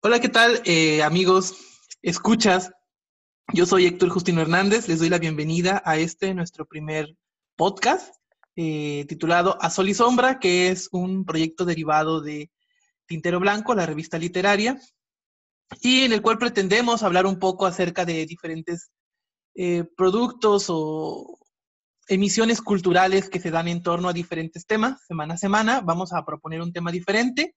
Hola, ¿qué tal, eh, amigos? Escuchas. Yo soy Héctor Justino Hernández. Les doy la bienvenida a este, nuestro primer podcast, eh, titulado A Sol y Sombra, que es un proyecto derivado de Tintero Blanco, la revista literaria, y en el cual pretendemos hablar un poco acerca de diferentes eh, productos o emisiones culturales que se dan en torno a diferentes temas. Semana a semana vamos a proponer un tema diferente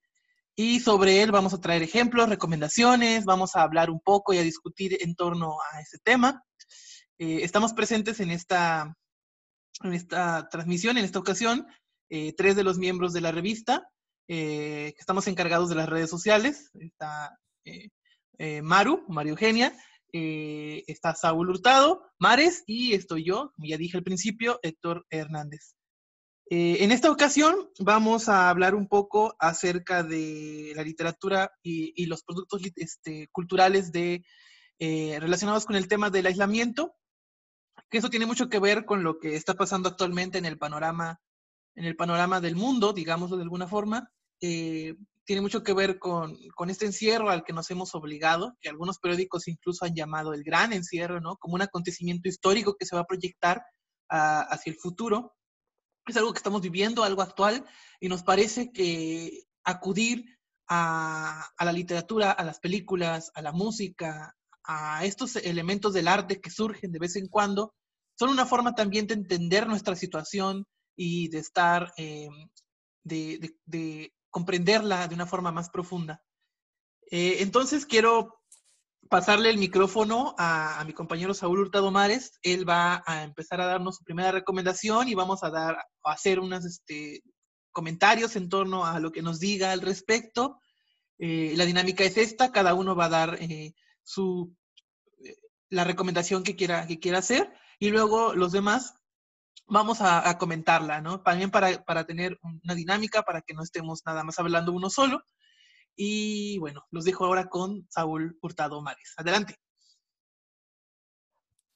y sobre él vamos a traer ejemplos, recomendaciones, vamos a hablar un poco y a discutir en torno a ese tema. Eh, estamos presentes en esta, en esta transmisión, en esta ocasión, eh, tres de los miembros de la revista, eh, que estamos encargados de las redes sociales. Está Maru, María Eugenia, está Saúl Hurtado, Mares y estoy yo, como ya dije al principio, Héctor Hernández. Eh, en esta ocasión vamos a hablar un poco acerca de la literatura y, los productos este, culturales eh, relacionados con el tema del aislamiento, que eso tiene mucho que ver con lo que está pasando actualmente en el panorama, en el panorama del mundo, digámoslo de alguna forma. Eh, tiene mucho que ver con, este encierro al que nos hemos obligado, que algunos periódicos incluso han llamado el gran encierro, ¿no? Como un acontecimiento histórico que se va a proyectar hacia el futuro es algo que estamos viviendo, algo actual, y nos parece que acudir a, la literatura, a las películas, a la música, a estos elementos del arte que surgen de vez en cuando, son una forma también de entender nuestra situación y de estar, eh, de, comprenderla de una forma más profunda. Eh, entonces quiero pasarle el micrófono a, mi compañero Saúl Hurtado Mares. Él va a empezar a darnos su primera recomendación y vamos a dar a hacer unos este, comentarios en torno a lo que nos diga al respecto. Eh, la dinámica es esta, cada uno va a dar eh, su, eh, la recomendación que quiera, que quiera hacer y luego los demás vamos a, a comentarla, ¿no? También para, para tener una dinámica, para que no estemos nada más hablando uno solo y bueno, los dejo ahora con Saúl Hurtado Mares. Adelante.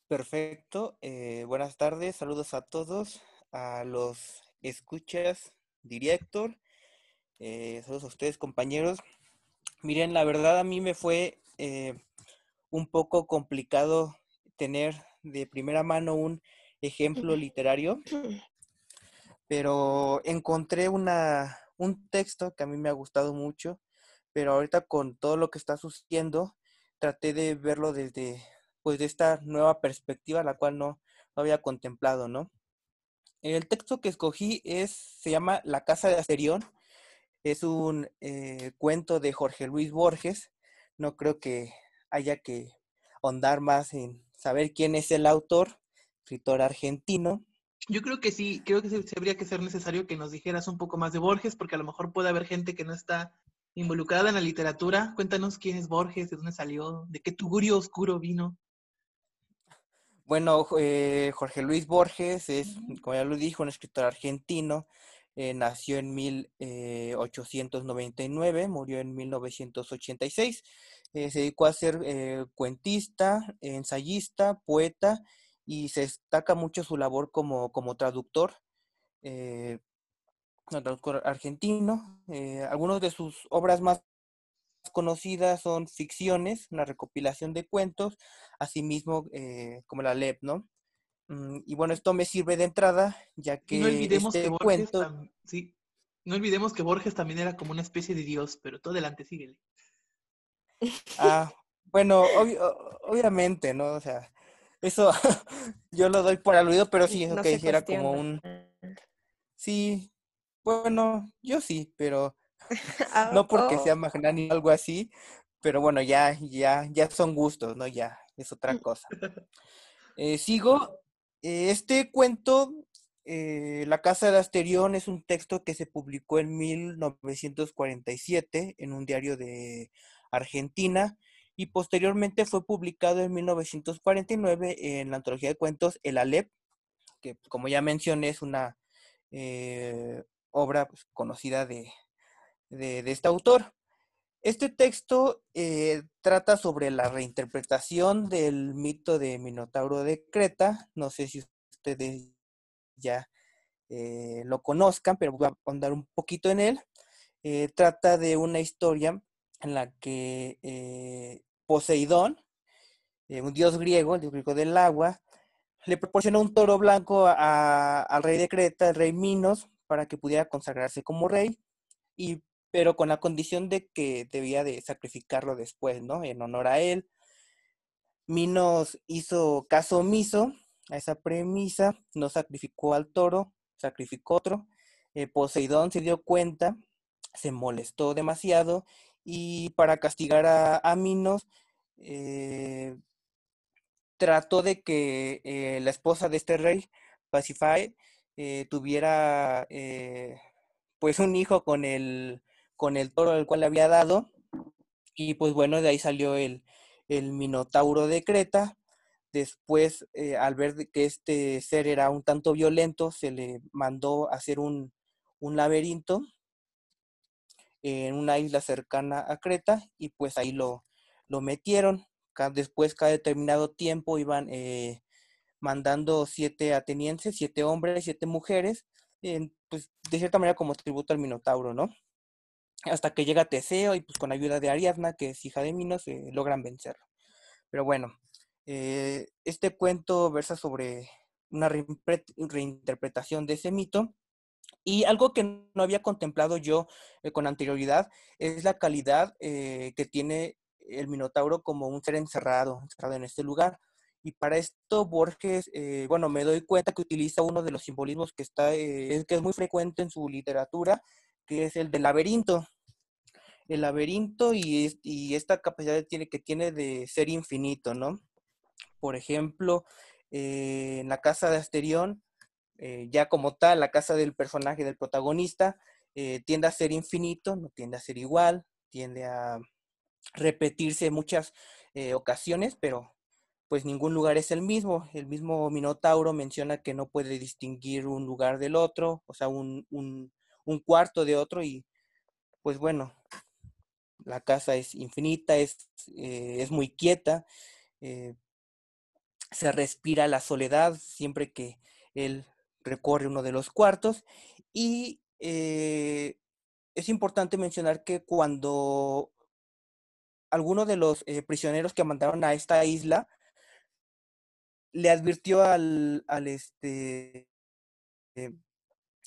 Perfecto. Eh, buenas tardes. Saludos a todos, a los escuchas, director. Eh, saludos a ustedes, compañeros. Miren, la verdad a mí me fue eh, un poco complicado tener de primera mano un ejemplo literario, pero encontré una, un texto que a mí me ha gustado mucho pero ahorita con todo lo que está sucediendo, traté de verlo desde, pues, de esta nueva perspectiva, la cual no, había contemplado, ¿no? El texto que escogí es, se llama La Casa de Asterión, es un eh, cuento de Jorge Luis Borges, no creo que haya que ahondar más en saber quién es el autor, escritor argentino. Yo creo que sí, creo que sí, habría que ser necesario que nos dijeras un poco más de Borges, porque a lo mejor puede haber gente que no está involucrada en la literatura. Cuéntanos quién es Borges, de dónde salió, de qué tugurio oscuro vino. Bueno, eh, Jorge Luis Borges es, como ya lo dijo, un escritor argentino. Eh, nació en 1899, eh, murió en 1986. se dedicó a ser cuentista, ensayista, poeta y se destaca mucho su labor como, como traductor argentino. Eh, algunos de sus obras más conocidas son ficciones, una recopilación de cuentos, asimismo eh, como la LEP, ¿no? Mm, y bueno, esto me sirve de entrada, ya que no olvidemos este que Borges cuento... sí, no olvidemos que Borges también era como una especie de dios, pero todo adelante, síguele. Ah, bueno, obviamente, ¿no? O sea, eso yo lo doy por aludido, pero sí, eso que dijera como un... Sí, bueno, yo sí, pero ah, no porque sea oh. magnánimo o algo así, pero bueno, ya, ya, ya son gustos, ¿no? Ya, es otra mm. cosa. Eh, sigo. Eh, este cuento, eh, La Casa de Asterión, es un texto que se publicó en 1947 en un diario de Argentina y posteriormente fue publicado en 1949 en la antología de cuentos El Alep, que como ya mencioné es una obra pues, conocida de, este autor. Este texto eh, trata sobre la reinterpretación del mito de Minotauro de Creta. No sé si ustedes ya eh, lo conozcan, pero voy a andar un poquito en él. Eh, trata de una historia en la que Poseidón, un dios griego, el dios griego del agua, le proporcionó un toro blanco al rey de Creta, el rey Minos, para que pudiera consagrarse como rey, y, pero con la condición de que debía de sacrificarlo después, ¿no? En honor a él. Minos hizo caso omiso a esa premisa, no sacrificó al toro, sacrificó otro. Eh, Poseidón se dio cuenta, se molestó demasiado y para castigar a, Minos, eh, trató de que eh, la esposa de este rey, Pacify, tuviera pues un hijo con el, con el toro al cual le había dado. Y pues bueno, de ahí salió el, el Minotauro de Creta. Después, eh, al ver que este ser era un tanto violento, se le mandó hacer un, un laberinto en una isla cercana a Creta y pues ahí lo, lo metieron. Después, cada determinado tiempo, iban eh, mandando siete atenienses, siete hombres, siete mujeres, pues de cierta manera como tributo al Minotauro, ¿no? Hasta que llega Teseo y pues con ayuda de Ariadna, que es hija de Minos, eh, logran vencerlo. Pero bueno, eh, este cuento versa sobre una reinterpretación de ese mito y algo que no había contemplado yo eh, con anterioridad es la calidad que tiene el Minotauro como un ser encerrado, encerrado en este lugar. Y para esto Borges, bueno, me doy cuenta que utiliza uno de los simbolismos que, está, que es muy frecuente en su literatura, que es el del laberinto. El laberinto y, y esta capacidad tiene, que tiene de ser infinito, ¿no? Por ejemplo, eh, en la casa de Asterión, eh, ya como tal, la casa del personaje, del protagonista, eh, tiende a ser infinito, no tiende a ser igual, tiende a repetirse en muchas ocasiones, pero pues ningún lugar es el mismo. El mismo Minotauro menciona que no puede distinguir un lugar del otro, o sea, un, un cuarto de otro y pues bueno, la casa es infinita, es, eh, es muy quieta, eh, se respira la soledad siempre que él recorre uno de los cuartos y eh, es importante mencionar que cuando alguno de los prisioneros que mandaron a esta isla le advirtió al, al este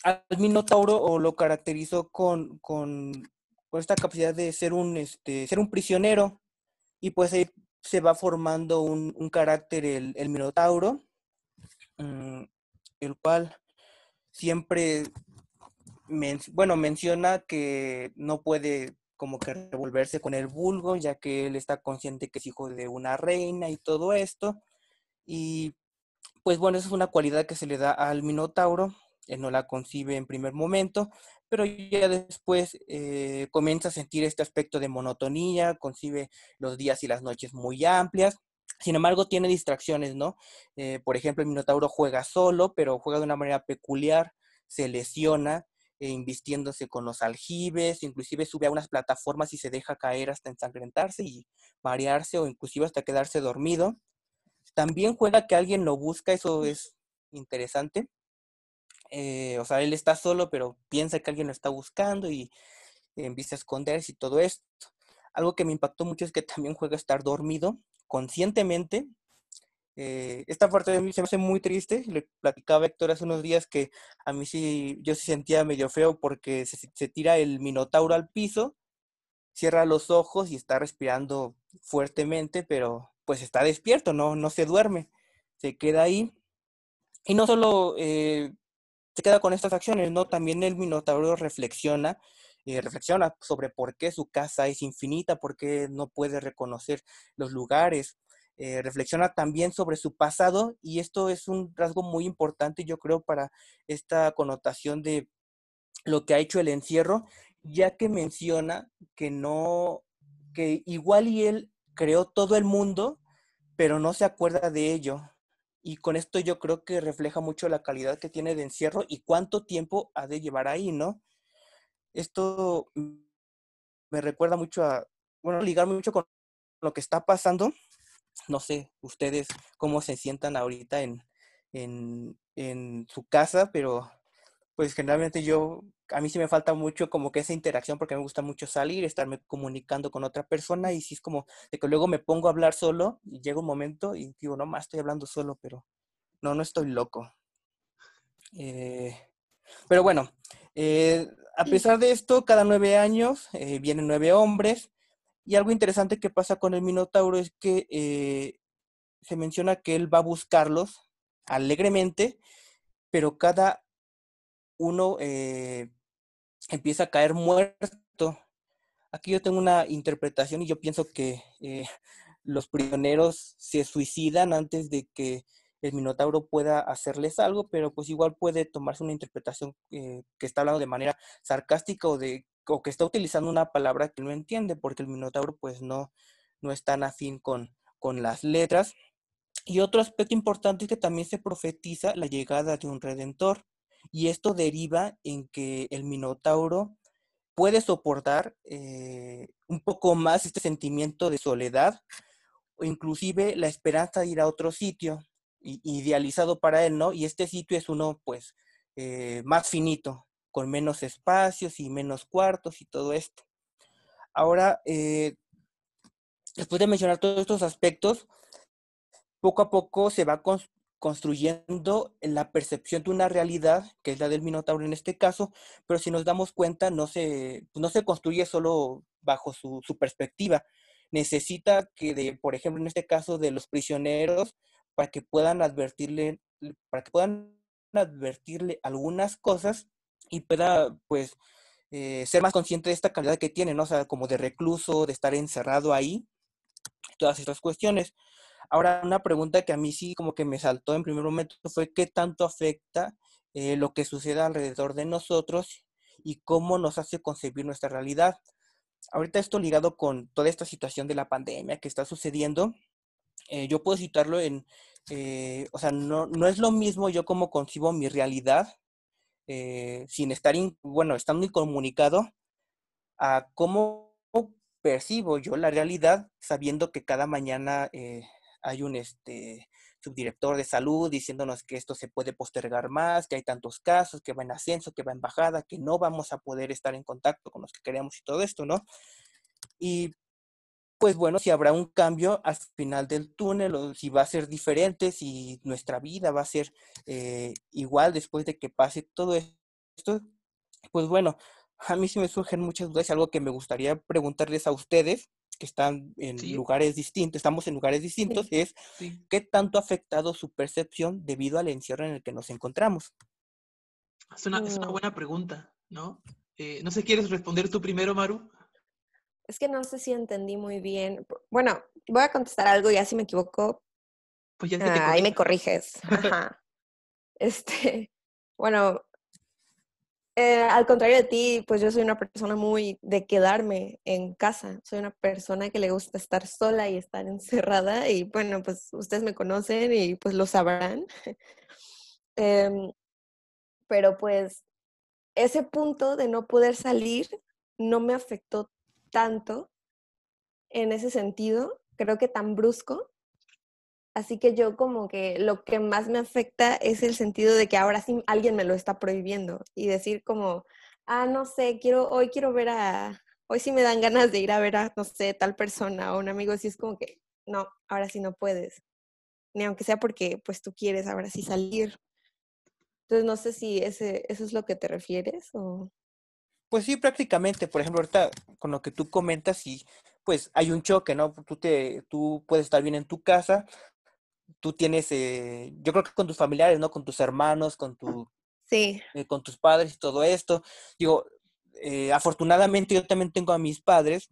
al Minotauro o lo caracterizó con, con, esta capacidad de ser un, este, ser un prisionero y pues ahí se va formando un, un carácter el, el Minotauro, mm, el cual siempre, bueno, menciona que no puede como que revolverse con el vulgo, ya que él está consciente que es hijo de una reina y todo esto. Y pues bueno, esa es una cualidad que se le da al Minotauro, él no la concibe en primer momento, pero ya después eh, comienza a sentir este aspecto de monotonía, concibe los días y las noches muy amplias. Sin embargo, tiene distracciones, ¿no? Eh, por ejemplo, el Minotauro juega solo, pero juega de una manera peculiar, se lesiona, eh, invistiéndose con los aljibes, inclusive sube a unas plataformas y se deja caer hasta ensangrentarse y marearse o inclusive hasta quedarse dormido. También juega que alguien lo busca, eso es interesante. Eh, o sea, él está solo, pero piensa que alguien lo está buscando y empieza a esconderse y todo esto. Algo que me impactó mucho es que también juega estar dormido conscientemente. Eh, esta parte de mí se me hace muy triste. Le platicaba a Héctor hace unos días que a mí sí, yo sí sentía medio feo porque se tira el minotauro al piso, cierra los ojos y está respirando fuertemente, pero pues está despierto, no, no se duerme, se queda ahí. Y no solo eh, se queda con estas acciones, ¿no? También el Minotauro reflexiona, eh, reflexiona sobre por qué su casa es infinita, por qué no puede reconocer los lugares, eh, reflexiona también sobre su pasado y esto es un rasgo muy importante, yo creo, para esta connotación de lo que ha hecho el encierro, ya que menciona que no, que igual y él creó todo el mundo, pero no se acuerda de ello. Y con esto yo creo que refleja mucho la calidad que tiene de encierro y cuánto tiempo ha de llevar ahí, ¿no? Esto me recuerda mucho a, bueno, ligar mucho con lo que está pasando. No sé ustedes cómo se sientan ahorita en, en, en su casa, pero pues generalmente yo, a mí sí me falta mucho como que esa interacción porque me gusta mucho salir, estarme comunicando con otra persona y si es como de que luego me pongo a hablar solo y llega un momento y digo, no más estoy hablando solo, pero no, no estoy loco. Eh, pero bueno, eh, a pesar de esto, cada nueve años eh, vienen nueve hombres y algo interesante que pasa con el Minotauro es que se menciona que él va a buscarlos alegremente, pero cada uno eh, empieza a caer muerto. Aquí yo tengo una interpretación y yo pienso que eh, los prisioneros se suicidan antes de que el Minotauro pueda hacerles algo, pero pues igual puede tomarse una interpretación eh, que está hablando de manera sarcástica o, de, o que está utilizando una palabra que no entiende, porque el Minotauro pues no, no es tan afín con, con las letras. Y otro aspecto importante es que también se profetiza la llegada de un redentor. Y esto deriva en que el Minotauro puede soportar eh, un poco más este sentimiento de soledad o inclusive la esperanza de ir a otro sitio idealizado para él, ¿no? Y este sitio es uno, pues, eh, más finito, con menos espacios y menos cuartos y todo esto. Ahora, eh, después de mencionar todos estos aspectos, poco a poco se va construyendo la percepción de una realidad, que es la del Minotauro en este caso, pero si nos damos cuenta, no se, pues, no se construye solo bajo su, perspectiva. Necesita que, de, por ejemplo, en este caso de los prisioneros, para que puedan advertirle, para que puedan advertirle algunas cosas y pueda, pues, eh, ser más consciente de esta calidad que tiene, ¿no? O sea, como de recluso, de estar encerrado ahí, todas estas cuestiones. Ahora, una pregunta que a mí sí como que me saltó en primer momento fue qué tanto afecta eh, lo que sucede alrededor de nosotros y cómo nos hace concebir nuestra realidad. Ahorita esto ligado con toda esta situación de la pandemia que está sucediendo, eh, yo puedo citarlo en, eh, o sea, no, no, es lo mismo yo como concibo mi realidad sin estar, bueno, estando incomunicado, a cómo percibo yo la realidad sabiendo que cada mañana hay un este, subdirector de salud diciéndonos que esto se puede postergar más, que hay tantos casos, que va en ascenso, que va en bajada, que no vamos a poder estar en contacto con los que queremos y todo esto, ¿no? Y pues bueno, si habrá un cambio al final del túnel o si va a ser diferente, si nuestra vida va a ser eh, igual después de que pase todo esto, pues bueno, a mí sí me surgen muchas dudas y algo que me gustaría preguntarles a ustedes que están en lugares distintos, estamos en lugares distintos, es qué tanto ha afectado su percepción debido al encierro en el que nos encontramos. Es una, mm. buena pregunta, ¿no? Eh, no sé, ¿quieres responder tú primero, Maru? Es que no sé si entendí muy bien. Bueno, voy a contestar algo, ya si me equivoco. Pues ya ah, ahí me corriges. Este, bueno, eh, al contrario de ti, pues yo soy una persona muy de quedarme en casa. Soy una persona que le gusta estar sola y estar encerrada. Y bueno, pues ustedes me conocen y pues lo sabrán. Em, pero pues ese punto de no poder salir no me afectó tanto en ese sentido, creo que tan brusco, Así que yo como que lo que más me afecta es el sentido de que ahora sí alguien me lo está prohibiendo y decir como, ah, no sé, quiero, hoy quiero ver a, hoy sí me dan ganas de ir a ver a, no sé, tal persona o un amigo, así es como que, no, ahora sí no puedes. Ni aunque sea porque pues tú quieres ahora sí salir. Entonces no sé si ese, eso es lo que te refieres o... Pues sí, prácticamente. Por ejemplo, ahorita con lo que tú comentas, y pues hay un choque, ¿no? Tú, te, tú puedes estar bien en tu casa, tú tienes, eh, yo creo que con tus familiares, ¿no? Con tus hermanos, con tu... Sí. Eh, con tus padres y todo esto. Digo, eh, afortunadamente yo también tengo a mis padres,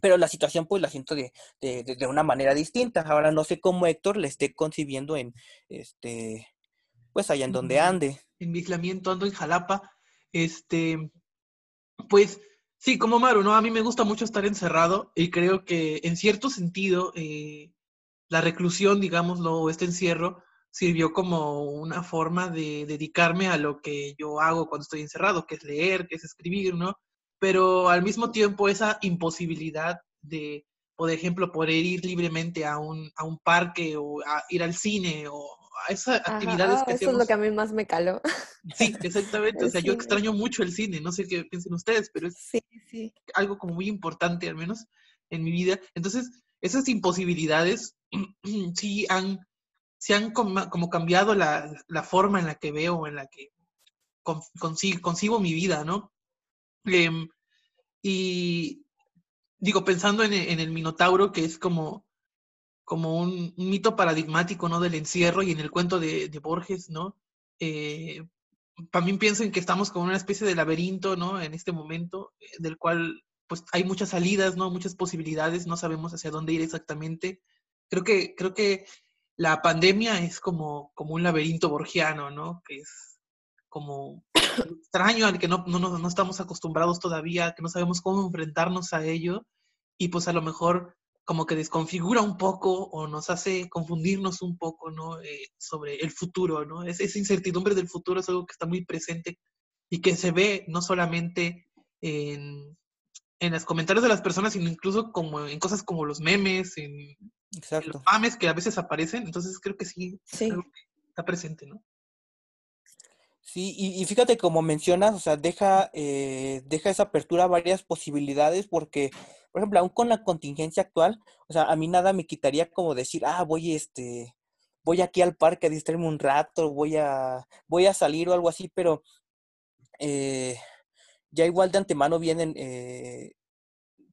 pero la situación pues la siento de, de, de, una manera distinta. Ahora no sé cómo Héctor le esté concibiendo en, este, pues allá en donde ande. En mi aislamiento ando en Jalapa. Este, pues sí, como Maru, ¿no? A mí me gusta mucho estar encerrado y creo que en cierto sentido eh, la reclusión, digámoslo, este encierro, sirvió como una forma de dedicarme a lo que yo hago cuando estoy encerrado, que es leer, que es escribir, ¿no? Pero al mismo tiempo esa imposibilidad de, por ejemplo, poder ir libremente a un, a un parque o a ir al cine o a esas actividades Ajá, que eso hacemos. es lo que a mí más me caló. Sí, exactamente. O sea, yo extraño mucho el cine. No sé qué piensen ustedes, pero es Sí, sí. algo como muy importante, al menos en mi vida. Entonces, esas imposibilidades sí han, sí han como, como cambiado la, la forma en la que veo, en la que con- consi- concibo mi vida, ¿no? Em, y digo, pensando en, en el Minotauro, que es como, como un, mito paradigmático, ¿no? Del encierro y en el cuento de, de Borges, ¿no? Eh, también pienso en que estamos como una especie de laberinto, ¿no? En este momento, eh, del cual pues hay muchas salidas, ¿no? Muchas posibilidades, no sabemos hacia dónde ir exactamente. Creo que, creo que la pandemia es como, como un laberinto borgiano, ¿no? Que es como extraño al que no, no, no, estamos acostumbrados todavía, que no sabemos cómo enfrentarnos a ello y pues a lo mejor como que desconfigura un poco o nos hace confundirnos un poco, ¿no? Eh, sobre el futuro, ¿no? Es, esa incertidumbre del futuro es algo que está muy presente y que se ve no solamente en, en los comentarios de las personas, sino incluso como en cosas como los memes, en, en los mames que a veces aparecen. Entonces creo que sí, Sí. que está presente, ¿no? Sí, y, y fíjate como mencionas, o sea, deja, eh, deja esa apertura a varias posibilidades porque, por ejemplo, aún con la contingencia actual, o sea, a mí nada me quitaría como decir, ah, voy este, voy aquí al parque a distraerme un rato, voy a, voy a salir o algo así, pero eh, ya igual de antemano vienen eh,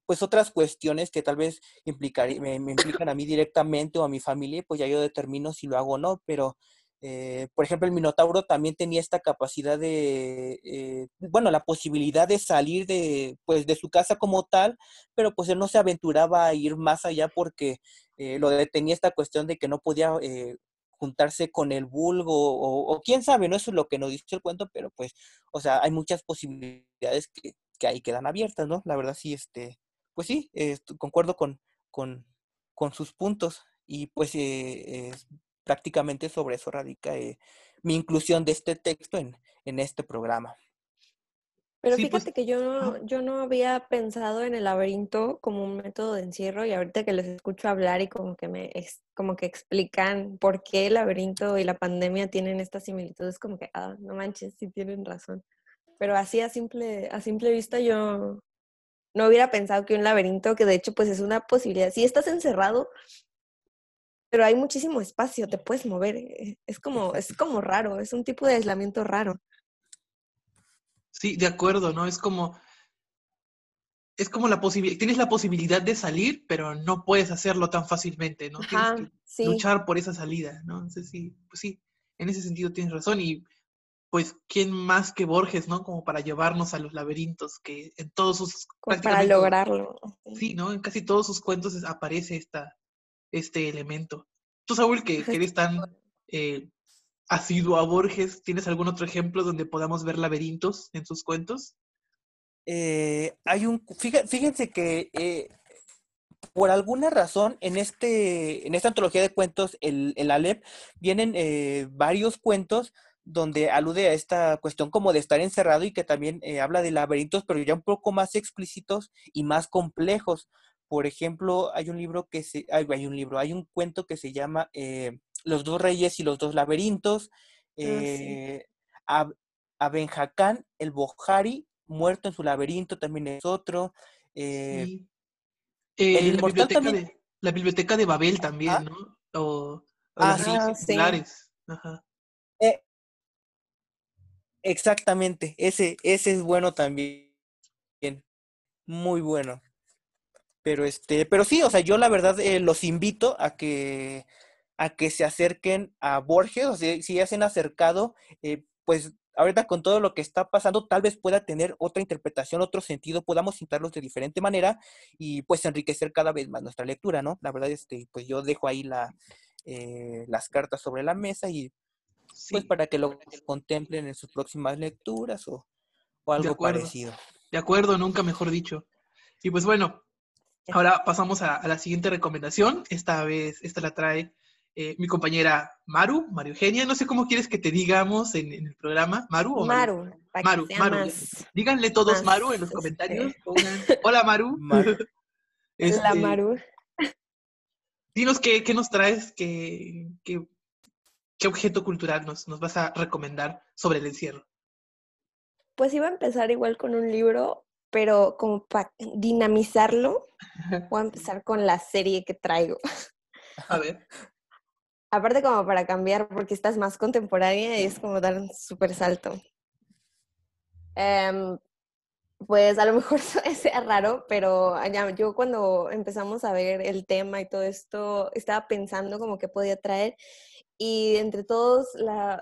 pues otras cuestiones que tal vez implicar, me, me implican a mí directamente o a mi familia, y pues ya yo determino si lo hago o no, pero eh, por ejemplo el Minotauro también tenía esta capacidad de, eh, bueno, la posibilidad de salir de, pues, de su casa como tal, pero pues él no se aventuraba a ir más allá porque eh, lo detenía esta cuestión de que no podía eh, juntarse con el vulgo o, o quién sabe, no eso es lo que nos dice el cuento, pero pues, o sea, hay muchas posibilidades que, que ahí quedan abiertas, ¿no? La verdad sí, este, pues sí, concuerdo con, con, con sus puntos y pues eh, eh, prácticamente sobre eso radica eh, mi inclusión de este texto en, en este programa. Pero Sí, pues, fíjate que yo no, yo no había pensado en el laberinto como un método de encierro y ahorita que les escucho hablar y como que me como que explican por qué el laberinto y la pandemia tienen estas similitudes, como que, ah, no manches, sí tienen razón. Pero así a simple, a simple vista yo no hubiera pensado que un laberinto, que de hecho pues es una posibilidad, si estás encerrado, pero hay muchísimo espacio, te puedes mover, eh, es como, es como raro, es un tipo de aislamiento raro. Sí, de acuerdo, ¿no? Es como, es como la posibilidad, tienes la posibilidad de salir, pero no puedes hacerlo tan fácilmente, ¿no? Tienes Ajá, que sí. luchar por esa salida, ¿no? Entonces sí, pues sí, en ese sentido tienes razón y pues quién más que Borges, ¿no? Como para llevarnos a los laberintos que en todos sus como para lograrlo. sí, ¿no? En casi todos sus cuentos aparece esta este elemento. Tú, Saúl, que, que eres tan eh, asiduo a Borges, ¿tienes algún otro ejemplo donde podamos ver laberintos en sus cuentos? Eh, hay un, fíjense que eh, por alguna razón en este, en esta antología de cuentos, el, el Aleph, vienen eh, varios cuentos donde alude a esta cuestión como de estar encerrado y que también eh, habla de laberintos, pero ya un poco más explícitos y más complejos. Por ejemplo, hay un libro que se, hay, hay un libro, hay un cuento que se llama eh, Los dos reyes y los dos laberintos. Ah, sí. Eh, a, a Benjacán, el Bohari, muerto en su laberinto, también es otro. Eh, Sí. Eh, el la biblioteca también. de la biblioteca de Babel también, ¿no? O, sí, circulares. Ajá. eh, exactamente. Ese, ese es bueno también. Muy bueno. Pero este, pero sí, o sea, yo la verdad eh, los invito a que a que se acerquen a Borges, o sea, si ya se han acercado, eh, pues ahorita con todo lo que está pasando, tal vez pueda tener otra interpretación, otro sentido, podamos citarlos de diferente manera y pues enriquecer cada vez más nuestra lectura, ¿no? La verdad, este, pues yo dejo ahí la, eh, las cartas sobre la mesa y pues Sí, para que lo contemplen en sus próximas lecturas o, o de algo acuerdo. parecido. De acuerdo, nunca mejor dicho. Y pues bueno, ahora pasamos a, a la siguiente recomendación. Esta vez, esta la trae eh, mi compañera Maru, Mario Eugenia. No sé cómo quieres que te digamos en, en el programa. ¿Maru o Maru? Maru, para Maru, que sea Maru. más, Díganle todos más, Maru en los este, comentarios. Hola Maru. Maru. la Este, Maru. dinos qué, qué nos traes, qué, qué, ¿qué objeto cultural nos, nos vas a recomendar sobre el encierro? Pues iba a empezar igual con un libro, pero como para dinamizarlo, voy a empezar con la serie que traigo. A ver. Aparte como para cambiar, porque esta es más contemporánea y es como dar un súper salto. Em, pues a lo mejor sea raro, pero ya, yo cuando empezamos a ver el tema y todo esto, estaba pensando como que podía traer y entre todos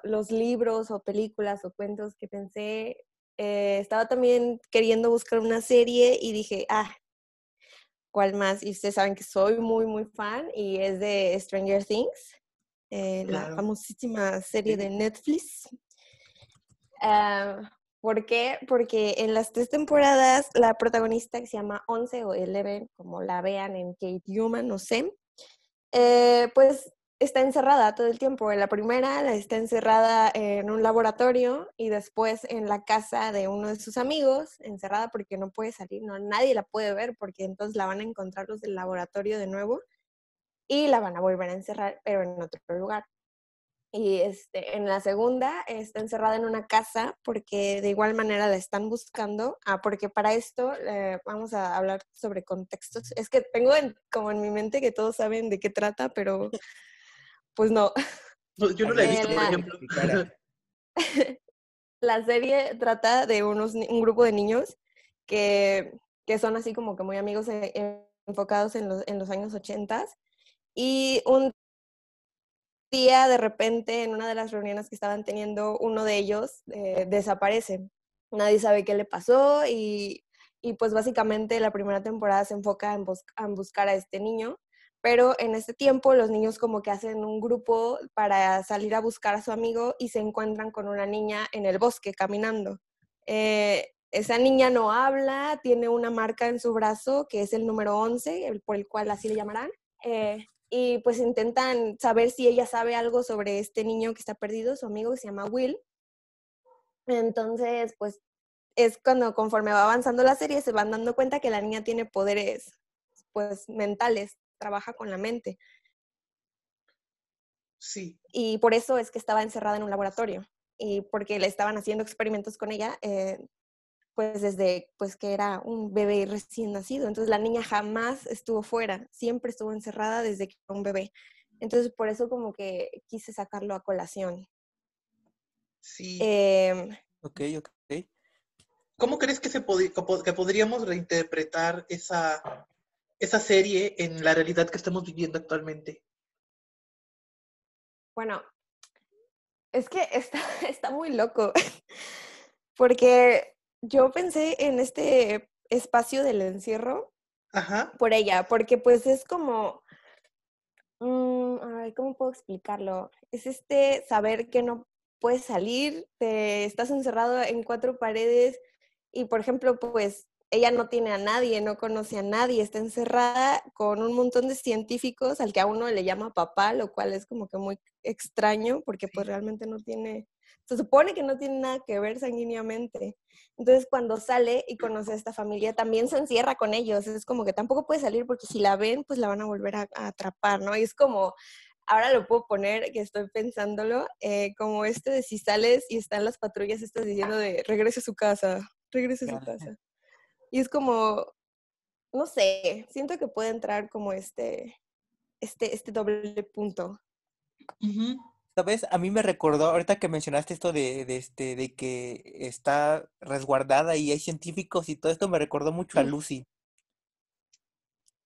los libros o películas o cuentos que pensé, eh, estaba también queriendo buscar una serie y dije, ah, ¿cuál más? Y ustedes saben que soy muy, muy fan y es de Stranger Things, eh, la famosísima serie de Netflix. Ah, ¿Por qué? Porque en las tres temporadas la protagonista que se llama Once o Eleven, como la vean en qué idioma, no sé, eh, pues está encerrada todo el tiempo. En la primera la está encerrada en un laboratorio y después en la casa de uno de sus amigos, encerrada porque no puede salir, no nadie la puede ver porque entonces la van a encontrar los del laboratorio de nuevo y la van a volver a encerrar, pero en otro lugar. Y este, en la segunda está encerrada en una casa porque de igual manera la están buscando. Ah, porque para esto eh, vamos a hablar sobre contextos. Es que tengo como en mi mente que todos saben de qué trata, pero pues no. yo no la he visto, por ejemplo. la serie trata de unos, un grupo de niños que, que son así como que muy amigos eh, enfocados en los, en los años 80 y un día, de repente, en una de las reuniones que estaban teniendo, uno de ellos eh, desaparece. Nadie sabe qué le pasó y, y, pues básicamente la primera temporada se enfoca en, en buscar a este niño pero en este tiempo los niños como que hacen un grupo para salir a buscar a su amigo y se encuentran con una niña en el bosque caminando. Eh, esa niña no habla, tiene una marca en su brazo que es el número 11, por el cual así le llamarán. Eh, y pues intentan saber si ella sabe algo sobre este niño que está perdido, su amigo que se llama Will. Entonces, pues es cuando conforme va avanzando la serie se van dando cuenta que la niña tiene poderes pues mentales, trabaja con la mente. Sí. Y por eso es que estaba encerrada en un laboratorio y porque le estaban haciendo experimentos con ella, eh, pues desde pues que era un bebé recién nacido. Entonces la niña jamás estuvo fuera, siempre estuvo encerrada desde que era un bebé. Entonces por eso como que quise sacarlo a colación. Sí. Eh, ok, ok. ¿Cómo crees que, se que podríamos reinterpretar esa, esa serie en la realidad que estamos viviendo actualmente? Bueno, es que está, está muy loco, porque yo pensé en este espacio del encierro por ella, porque pues es como, mm, ¿cómo puedo explicarlo? Es este saber que no puedes salir, te estás encerrado en cuatro paredes y por ejemplo, pues ella no tiene a nadie, no conoce a nadie, está encerrada con un montón de científicos al que a uno le llama papá, lo cual es como que muy extraño porque pues realmente no tiene se supone que no tiene nada que ver sanguíneamente. Entonces, cuando sale y conoce a esta familia, también se encierra con ellos. Es como que tampoco puede salir porque si la ven, pues la van a volver a, atrapar, ¿no? Y es como, ahora lo puedo poner, que estoy pensándolo, eh, como este de si sales y están las patrullas estás diciendo de regrese a su casa, regrese a su casa. Y es como, no sé, siento que puede entrar como este, este, este doble punto. ¿Sabes? A mí me recordó, ahorita que mencionaste esto de, de, este, de que está resguardada y hay científicos y todo esto, me recordó mucho a Lucy.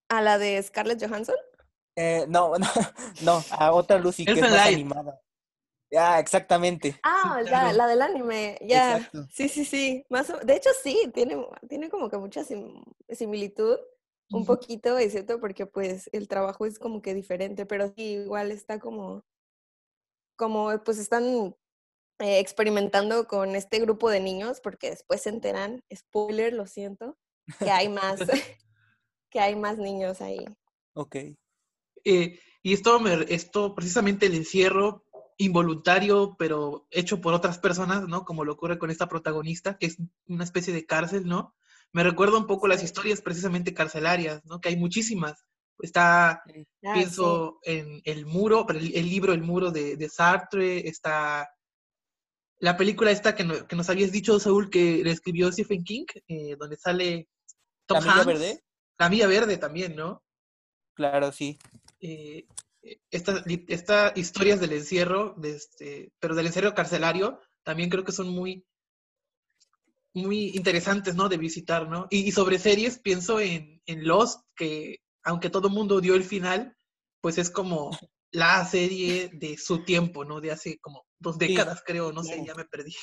¿A la de Scarlett Johansson? Eh, no, no, no, a otra Lucy que es más animada. Ya, exactamente. Ah, ya, la del anime, ya. Sí, sí, sí. Más de hecho, sí, tiene, tiene como que mucha similitud, un poquito, es cierto, porque pues el trabajo es como que diferente, pero sí, igual está como como pues están eh, experimentando con este grupo de niños, porque después se enteran, spoiler, lo siento, que hay más, que hay más niños ahí. Ok. Eh, y esto, esto, precisamente el encierro involuntario, pero hecho por otras personas, ¿no? Como lo ocurre con esta protagonista, que es una especie de cárcel, ¿no? Me recuerda un poco las historias precisamente carcelarias, ¿no? Que hay muchísimas, Está, Ah, sí. pienso en El Muro, pero el, el libro El Muro de, de Sartre, está la película esta que, no- que nos habías dicho, Saúl, que le escribió Stephen King, eh, donde sale Tom ¿Camilla Hanks. Verde? Camilla Verde también, ¿no? Claro, sí. eh, estas li- esta historias del encierro, de este, pero del encierro carcelario, también creo que son muy, muy interesantes, ¿no? De visitar, ¿no? Y, y sobre series, pienso en, en Lost, que aunque todo el mundo dio el final, pues es como la serie de su tiempo, ¿no? De hace como dos Sí, décadas, creo, no sé, ya me perdí.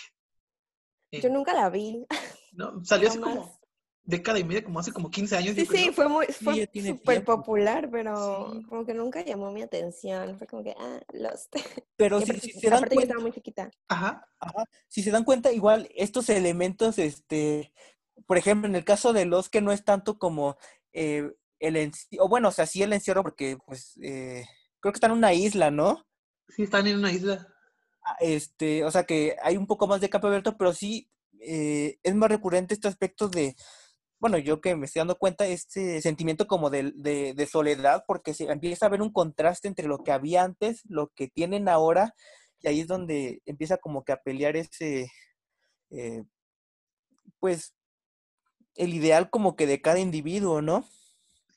Yo nunca la vi. ¿no? Salió hace como década y media, como hace como 15 años, Sí, sí, fue muy, fue súper popular, pero Sí. como que nunca llamó mi atención. Fue como que, ah, Lost. Pero si, aparte, si se dan aparte yo cuenta, estaba muy chiquita. Ajá, Ajá. Si se dan cuenta, igual estos elementos, este, por ejemplo, en el caso de los que no es tanto como eh, el encierro, o bueno, o sea, sí el encierro, porque pues eh, creo que está en una isla, ¿no? sí, están en una isla. Ah, Este, o sea que hay un poco más de campo abierto, pero sí eh, es más recurrente este aspecto de, bueno, yo que me estoy dando cuenta, este sentimiento como de, de, de soledad, porque se empieza a ver un contraste entre lo que había antes, lo que tienen ahora, y ahí es donde empieza como que a pelear ese, eh, pues, el ideal como que de cada individuo, ¿no?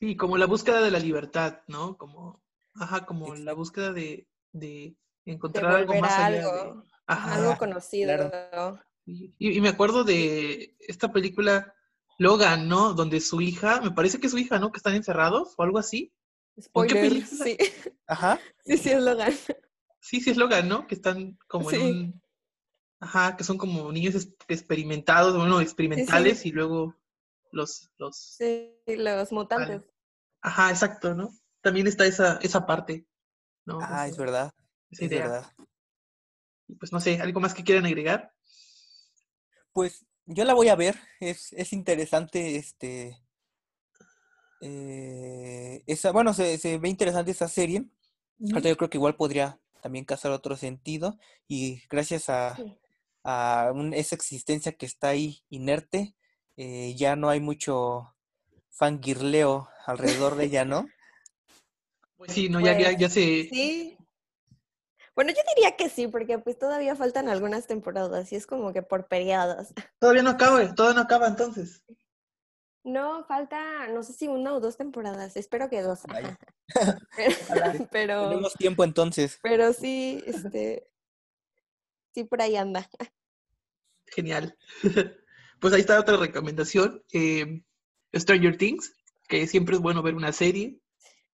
Sí, como la búsqueda de la libertad, ¿no? Como, ajá, como la búsqueda de, de De encontrar algo más allá de... algo, ajá, Ajá. algo conocido. Y, y me acuerdo de esta película Logan, ¿no? Donde su hija, me parece que es su hija, ¿no? Que están encerrados o algo así. ¿O en qué Spoiler, película? sí. Ajá. Sí, sí, es Logan. Sí, sí es Logan, ¿no? Que están como en un... Ajá, que son como niños experimentados, bueno, experimentales y luego los... los Sí, los mutantes. Ajá, exacto, ¿no? También está esa, esa parte, ¿no? Ah, es verdad. esa Es idea. verdad. Pues no sé, ¿algo más que quieran agregar? Pues yo la voy a ver, es, es interesante, este, eh, esa, bueno, se, se ve interesante esa serie, yo creo que igual podría también casar otro sentido, y gracias a, Sí. a un- esa existencia que está ahí inerte, eh, ya no hay mucho fangirleo alrededor de ella, ¿no? Pues sí, no, ya, ya, Pues, ya se... Sí. Bueno, yo diría que sí, porque pues todavía faltan algunas temporadas y es como que por periodos. Todavía no acaba, todavía no acaba entonces. No, falta, no sé si una o dos temporadas, espero que dos. Vaya. pero, Tenemos tiempo entonces. pero sí, este, sí por ahí anda. Genial. Pues ahí está otra recomendación. eh, Stranger Things, que siempre es bueno ver una serie.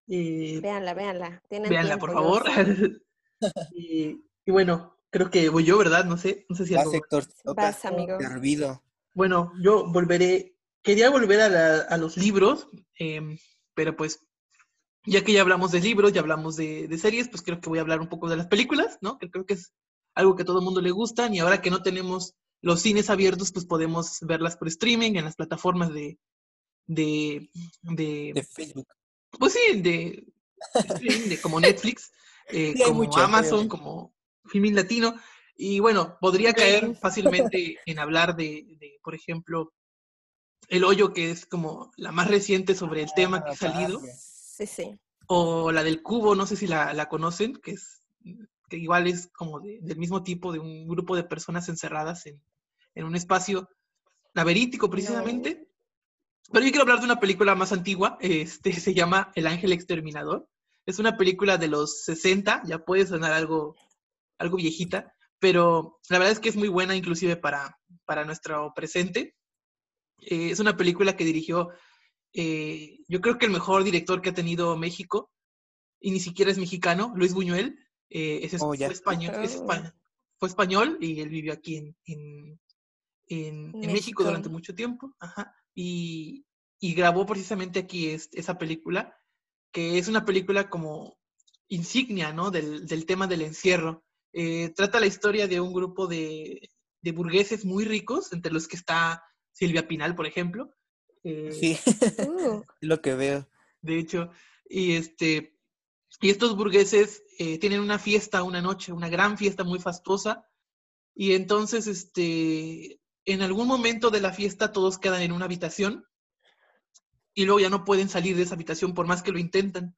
Eh, Véanla, véanla. Tienen véanla, por tiempo, favor. y, y bueno, creo que voy yo, ¿verdad? No sé, no sé si Vas, algo... Héctor. Vas, amigo. Servido. Bueno, yo volveré, quería volver a, la- a los libros, em, pero pues ya que ya hablamos de libros, ya hablamos de, de series, pues creo que voy a hablar un poco de las películas, ¿no? Que creo que es algo que a todo el mundo le gusta y ahora que no tenemos los cines abiertos, pues podemos verlas por streaming en las plataformas de, de, de, De Facebook. pues sí, de, streaming, de como Netflix, eh, Sí, como muchas, Amazon, como Filmin Latino. Y bueno, podría caer fácilmente en hablar de, de, por ejemplo, El Hoyo, que es como la más reciente sobre el tema que ha Ah, salido. Sí, sí. o la del Cubo, no sé si la, la conocen, que es igual es como de- del mismo tipo de un grupo de personas encerradas en, en un espacio laberítico precisamente. Pero yo quiero hablar de una película más antigua, este se llama El Ángel Exterminador. Es una película de los 60, ya puede sonar algo, algo viejita, pero la verdad es que es muy buena inclusive para, para nuestro presente. Eh, es una película que dirigió, eh, yo creo que el mejor director que ha tenido México, y ni siquiera es mexicano, Luis Buñuel, eh, es, Oh, fue, español, es espa- fue español y él vivió aquí en, en, en- en México. México. durante mucho tiempo, ajá, y, y grabó precisamente aquí es- esa película, que es una película como insignia, ¿no? Del, del tema del encierro. Eh, trata la historia de un grupo de, de burgueses muy ricos, entre los que está Silvia Pinal, por ejemplo. Eh, Sí, Uh, lo que veo. de hecho, y este, y estos burgueses eh, tienen una fiesta una noche, una gran fiesta muy fastuosa, y entonces, este, en algún momento de la fiesta todos quedan en una habitación, y luego ya no pueden salir de esa habitación por más que lo intentan.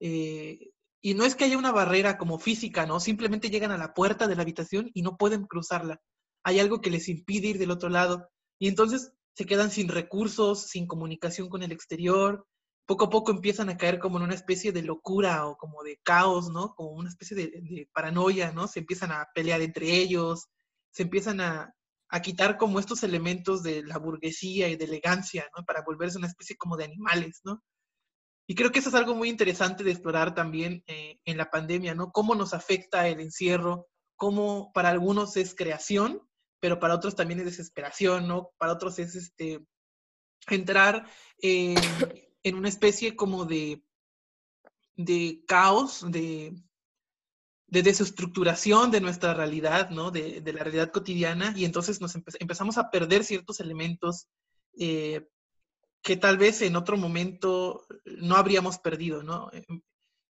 Eh, y no es que haya una barrera como física, ¿no? Simplemente llegan a la puerta de la habitación y no pueden cruzarla. Hay algo que les impide ir del otro lado. Y entonces se quedan sin recursos, sin comunicación con el exterior. Poco a poco empiezan a caer como en una especie de locura o como de caos, ¿no? Como una especie de, de paranoia, ¿no? Se empiezan a pelear entre ellos, se empiezan a, a quitar como estos elementos de la burguesía y de elegancia, ¿no? Para volverse una especie como de animales, ¿no? Y creo que eso es algo muy interesante de explorar también eh, en la pandemia, ¿no? Cómo nos afecta el encierro, cómo para algunos es creación, pero para otros también es desesperación, ¿no? Para otros es este entrar en una especie como de, de caos, de, de desestructuración de nuestra realidad, ¿no? De, la realidad cotidiana, y entonces nos empezamos a perder ciertos elementos eh, que tal vez en otro momento no habríamos perdido, ¿no? Eh,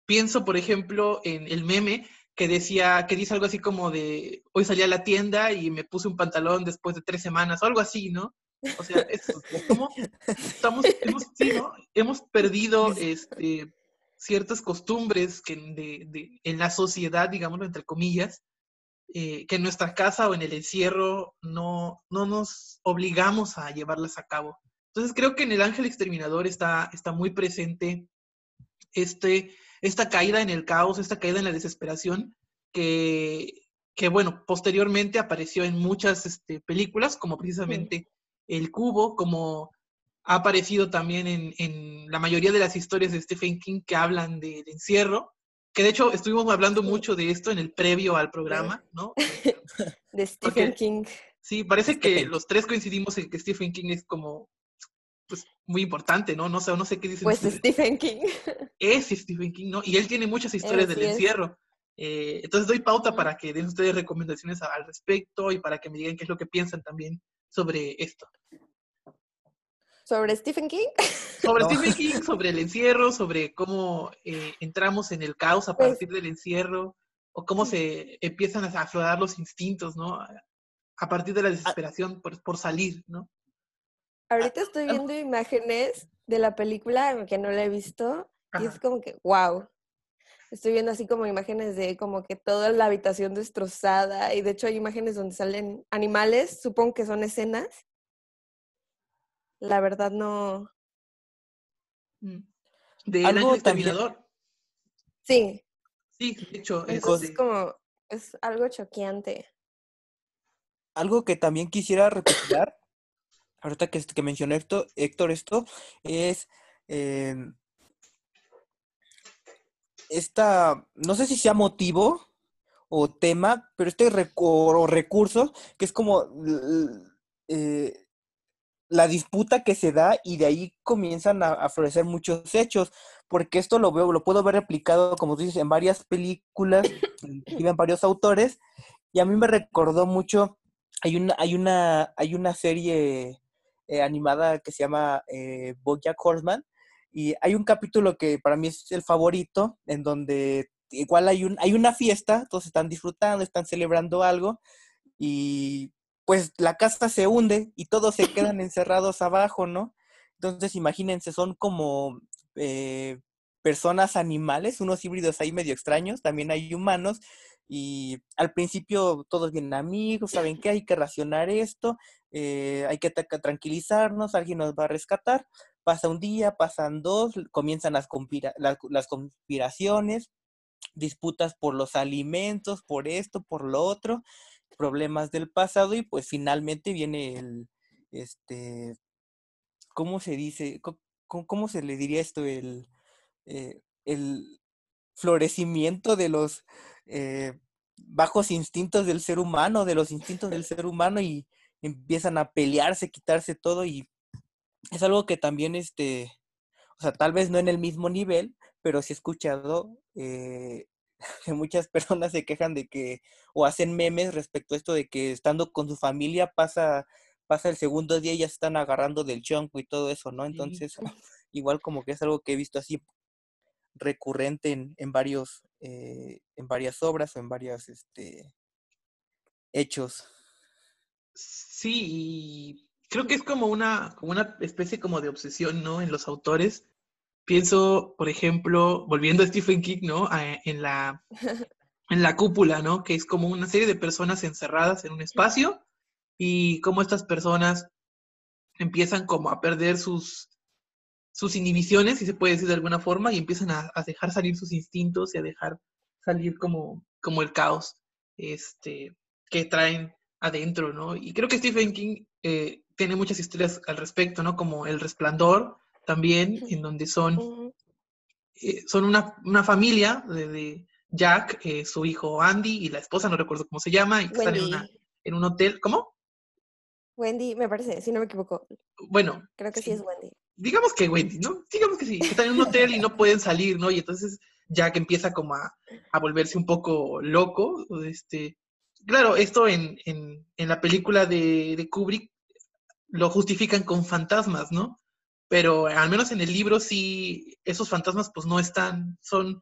pienso, por ejemplo, en el meme que decía, que dice algo así como de, hoy salí a la tienda y me puse un pantalón después de tres semanas, o algo así, ¿no? O sea, es, como, estamos, hemos, hemos perdido este, ciertas costumbres que de, en la sociedad, digámoslo entre comillas, eh, que en nuestra casa o en el encierro no, no nos obligamos a llevarlas a cabo. Entonces creo que en el ángel exterminador está, está muy presente este, esta caída en el caos, esta caída en la desesperación, que, que bueno, posteriormente apareció en muchas este, películas, como precisamente El Cubo, como ha aparecido también en, en, la mayoría de las historias de Stephen King que hablan del encierro, que de hecho estuvimos hablando mucho de esto en el previo al programa, ¿no? De Stephen King. Sí, parece que los tres coincidimos en que Stephen King es como pues, muy importante, ¿no? No sé, no sé qué dicen. Pues Stephen King. Es Stephen King, ¿no? Y él tiene muchas historias del encierro. Eh, entonces doy pauta para que den ustedes recomendaciones al respecto y para que me digan qué es lo que piensan también sobre esto. ¿Sobre Stephen King? Sobre Stephen King, sobre el encierro, sobre cómo eh, entramos en el caos a pues partir del encierro, o cómo se empiezan a aflorar los instintos, ¿no? A partir de la desesperación por, por salir, ¿no? Ahorita estoy viendo imágenes de la película que no la he visto y es como que, wow. Estoy viendo así como imágenes de como que toda la habitación destrozada y de hecho hay imágenes donde salen animales, supongo que son escenas la verdad no. Mm. ¿De algo terminador? Sí. Sí, de hecho. Es, como, es algo choqueante. Algo que también quisiera repetir, ahorita que, que mencionó Héctor, Héctor esto, es em, esta, no sé si sea motivo o tema, pero este recurso que es como eh, la disputa que se da y de ahí comienzan a, florecer muchos hechos, porque esto lo veo, lo puedo ver replicado, como tú dices, en varias películas, en varios autores, y a mí me recordó mucho, hay una, hay una, hay una serie eh, animada que se llama eh, Bojack Horseman, y hay un capítulo que para mí es el favorito, en donde igual hay, un, hay una fiesta, todos están disfrutando, están celebrando algo, y pues la casa se hunde y todos se quedan encerrados abajo, ¿no? Entonces, imagínense, son como eh, personas animales, unos híbridos ahí medio extraños, también hay humanos, y al principio todos vienen amigos, saben que hay que racionar esto, eh, hay que tranquilizarnos, alguien nos va a rescatar, pasa un día, pasan dos, comienzan las, conspiraciones, disputas por los alimentos, por esto, por lo otro, problemas del pasado y pues finalmente viene el, este, ¿cómo se dice? ¿Cómo, se le diría esto? El, eh, el florecimiento de los eh, bajos instintos del ser humano, de los instintos del ser humano y empiezan a pelearse, quitarse todo y es algo que también, este, o sea, tal vez no en el mismo nivel, pero sí he escuchado eh, que muchas personas se quejan de que, o hacen memes respecto a esto de que estando con su familia pasa, pasa el segundo día y ya se están agarrando del chonco y todo eso, ¿no? Entonces, igual como que es algo que he visto así recurrente en, en varios, eh, en varias obras o en varios este, hechos. Sí, creo que es como una, como una especie como de obsesión, ¿no? En los autores. Pienso, por ejemplo, volviendo a Stephen King, ¿no? en la en la cúpula, ¿no? Que es como una serie de personas encerradas en un espacio y cómo estas personas empiezan como a perder sus, sus inhibiciones, si se puede decir de alguna forma, y empiezan a, dejar salir sus instintos y a dejar salir como, como el caos este, que traen adentro, ¿no? Y creo que Stephen King eh, tiene muchas historias al respecto, ¿no? Como El Resplandor también, en donde son, eh, son una, una familia de, Jack, eh, su hijo Andy y la esposa, no recuerdo cómo se llama, y están en, una, en un hotel. ¿Cómo? Wendy, me parece, si no me equivoco. Bueno. Creo que sí, es Wendy. Digamos que Wendy, ¿no? Digamos que sí, que están en un hotel y no pueden salir, ¿no? Y entonces Jack empieza como a, a volverse un poco loco. Este, claro, esto en, en, en la película de, de, Kubrick lo justifican con fantasmas, ¿no? Pero al menos en el libro sí, esos fantasmas pues no están, son,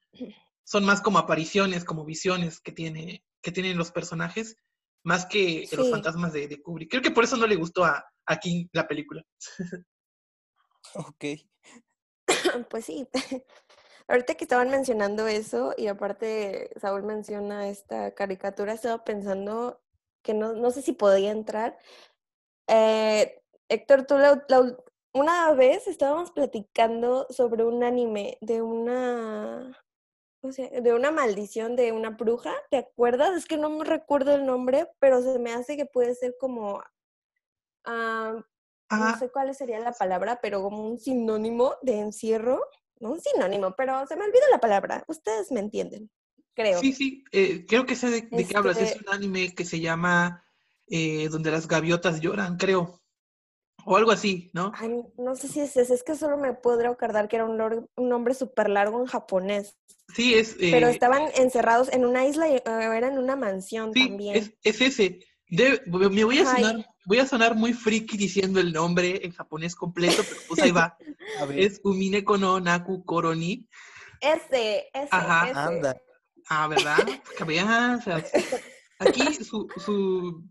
son más como apariciones, como visiones que, tiene, que tienen los personajes más que los fantasmas de, de, Kubrick. Creo que por eso no le gustó a, a King la película. ok. Pues sí. Ahorita que estaban mencionando eso, y aparte Saúl menciona esta caricatura, estaba pensando que no, no sé si podía entrar. Eh, Héctor, tú una vez estábamos platicando sobre un anime de una o sea, de una maldición de una bruja, ¿te acuerdas? Es que no me recuerdo el nombre, pero se me hace que puede ser como, no ah. sé cuál sería la palabra, pero como un sinónimo de encierro, no un sinónimo, pero se me olvidó la palabra, ustedes me entienden, creo. Sí, sí, eh, creo que sé de, qué hablas, es este un anime que se llama eh, Donde las gaviotas lloran, creo. O algo así, ¿no? no sé si es ese, es que solo me podría acordar que era un, un nombre súper largo en japonés. Sí, es... Pero eh, estaban encerrados en una isla y uh, era en una mansión sí, también. Es, es ese. me voy a sonar, voy a sonar muy friki diciendo el nombre en japonés completo, pero pues ahí va. es Umine kono Naku Koroni. Ese, ese, Ajá. ese. Anda. Ah, ¿verdad? o sea, aquí su, su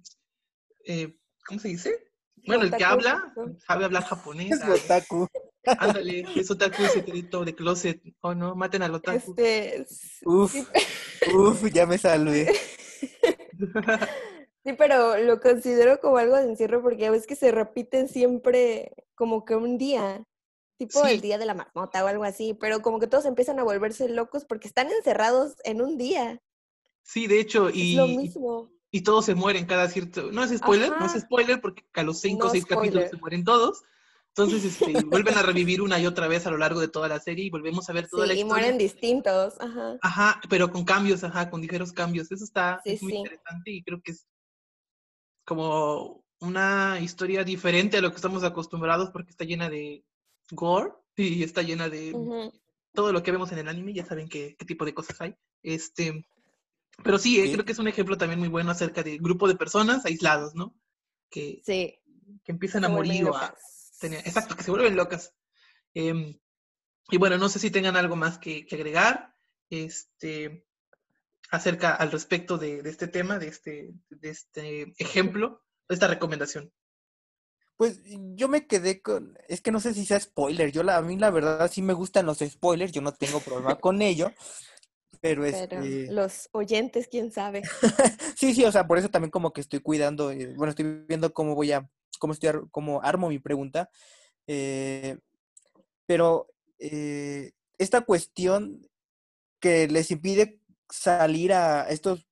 eh, ¿cómo se dice? Bueno, el que habla, sabe hablar japonés. Es otaku. Ándale, es otaku secreto de closet. Oh, no, maten al otaku. Este, uf, uf, ya me salvé. Sí, pero lo considero como algo de encierro porque a veces que se repiten siempre como que un día, tipo el día de la marmota o algo así, pero como que todos empiezan a volverse locos porque están encerrados en un día. Sí, de hecho, y, es lo mismo y todos se mueren cada cierto. No es spoiler, no es spoiler porque a los cinco o seis capítulos se mueren todos. Entonces, este, vuelven a revivir una y otra vez a lo largo de toda la serie y volvemos a ver toda la historia. Y mueren distintos, ajá. Ajá, pero con cambios, ajá, con ligeros cambios. Eso está muy interesante y creo que es como una historia diferente a lo que estamos acostumbrados porque está llena de gore y está llena de todo lo que vemos en el anime. Ya saben qué, qué tipo de cosas hay. Este, pero sí, eh, creo que es un ejemplo también muy bueno acerca de grupo de personas aislados, ¿no? Que, sí. que empiezan a morir o a tener, exacto, que se vuelven locas. Em, y bueno, no sé si tengan algo más que, agregar este, acerca al respecto de, este tema, de este, de este ejemplo, de esta recomendación. Pues yo me quedé con, es que no sé si sea spoiler, yo la, a mí la verdad sí me gustan los spoilers, yo no tengo problema con ello, pero, este... los oyentes, quién sabe. sí, sí, o sea, por eso también como que estoy cuidando, eh, bueno, estoy viendo cómo voy a, cómo estoy, cómo armo mi pregunta. Eh, pero eh, esta cuestión que les impide salir a estos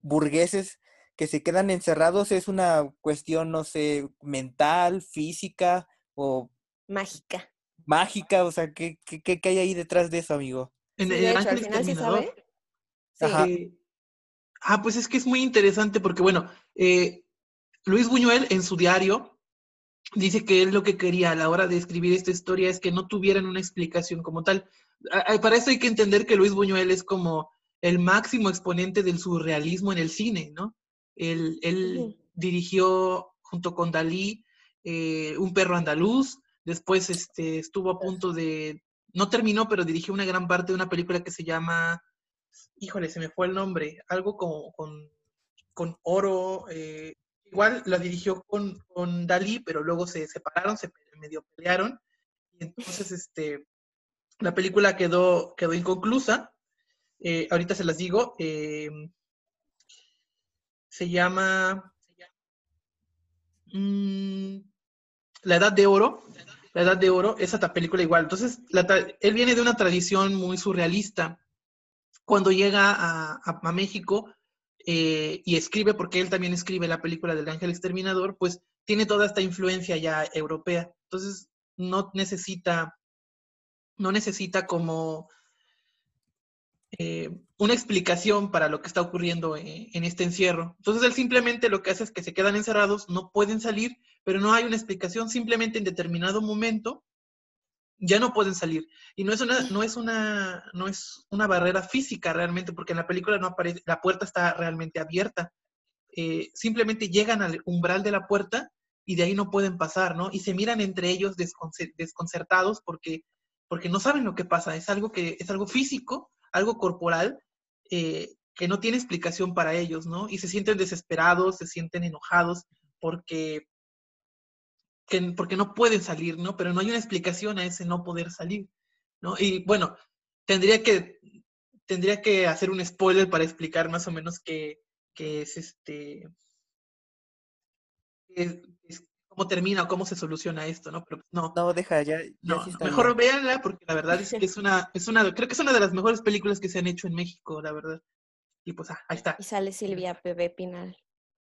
burgueses que se quedan encerrados es una cuestión, no sé, mental, física o... Mágica. Mágica, o sea, ¿qué, qué, qué hay ahí detrás de eso, amigo? En el Ángel Exterminador. ah, pues es que es muy interesante porque, bueno, eh, Luis Buñuel en su diario dice que él lo que quería a la hora de escribir esta historia es que no tuvieran una explicación como tal. Para eso hay que entender que Luis Buñuel es como el máximo exponente del surrealismo en el cine, ¿no? Él, dirigió junto con Dalí eh, Un perro andaluz, después este, estuvo a punto de no terminó, pero dirigió una gran parte de una película que se llama, híjole, se me fue el nombre, algo como con, con oro, eh, igual la dirigió con, con Dalí, pero luego se separaron, se medio pelearon, y entonces este, la película quedó, quedó inconclusa. Eh, ahorita se las digo. Eh, se llama mm, La Edad de Oro. La Edad de Oro, esa película igual. Entonces, él viene de una tradición muy surrealista. Cuando llega a, México eh, y escribe, porque él también escribe la película del Ángel Exterminador, pues tiene toda esta influencia ya europea. Entonces, no necesita, no necesita como eh, una explicación para lo que está ocurriendo en, en, este encierro. Entonces él simplemente lo que hace es que se quedan encerrados, no pueden salir, pero no hay una explicación, simplemente en determinado momento ya no pueden salir. Y no es una, no es una, no es una barrera física realmente, porque en la película no aparece, la puerta está realmente abierta. Eh, simplemente llegan al umbral de la puerta y de ahí no pueden pasar, ¿no? Y se miran entre ellos desconcertados porque, porque no saben lo que pasa. Es algo que es algo físico algo corporal eh, que no tiene explicación para ellos, ¿no? Y se sienten desesperados, se sienten enojados porque, porque no pueden salir, ¿no? Pero no hay una explicación a ese no poder salir, ¿no? Y bueno, tendría que, tendría que hacer un spoiler para explicar más o menos qué, es este... cómo termina o cómo se soluciona esto, ¿no? Pero no. No, deja, ya. no, mejor véanla porque la verdad es que es una, es una, creo que es una de las mejores películas que se han hecho en México, la verdad. Y pues, ah, ahí está. Y sale Silvia Pepe Pinal.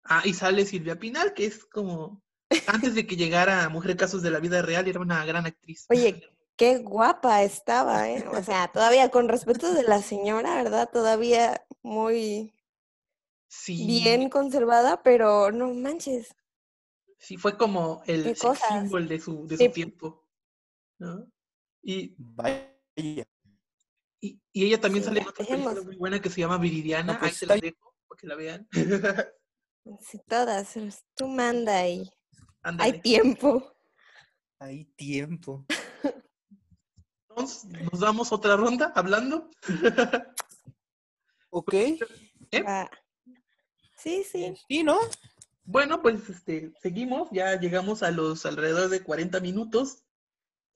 Ah, y sale Silvia Pinal, que es como, antes de que llegara a Mujer Casos de la Vida Real, era una gran actriz. Oye, qué guapa estaba, ¿eh? O sea, todavía con respeto de la señora, ¿verdad? Todavía muy sí. bien conservada, pero no manches. Sí, fue como el símbolo de su, de su tiempo. ¿no? Y, y, y, ella también sale en otra película muy buena que se llama Viridiana. Ahí pues se la dejo para que la vean. Sí, todas. Tú manda ahí. Hay tiempo. Hay tiempo. Entonces, ¿nos damos otra ronda hablando? ok. ¿Eh? Sí, sí. Sí, ¿no? Bueno, pues este, seguimos, ya llegamos a los alrededor de 40 minutos.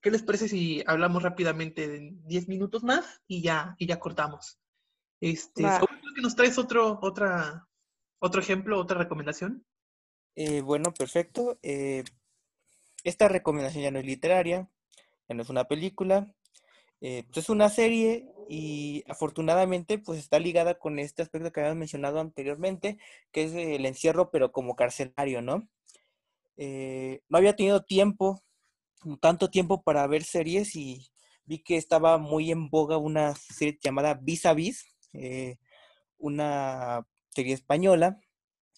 ¿Qué les parece si hablamos rápidamente de 10 minutos más y ya, y ya cortamos? Este, que nos traes otro, otra, otro ejemplo, otra recomendación? Eh, bueno, perfecto. Eh, esta recomendación ya no es literaria, ya no es una película, eh, pues es una serie y afortunadamente pues está ligada con este aspecto que habíamos mencionado anteriormente, que es el encierro pero como carcelario, ¿no? Eh, no había tenido tiempo, tanto tiempo para ver series y vi que estaba muy en boga una serie llamada Vis a Vis, eh, una serie española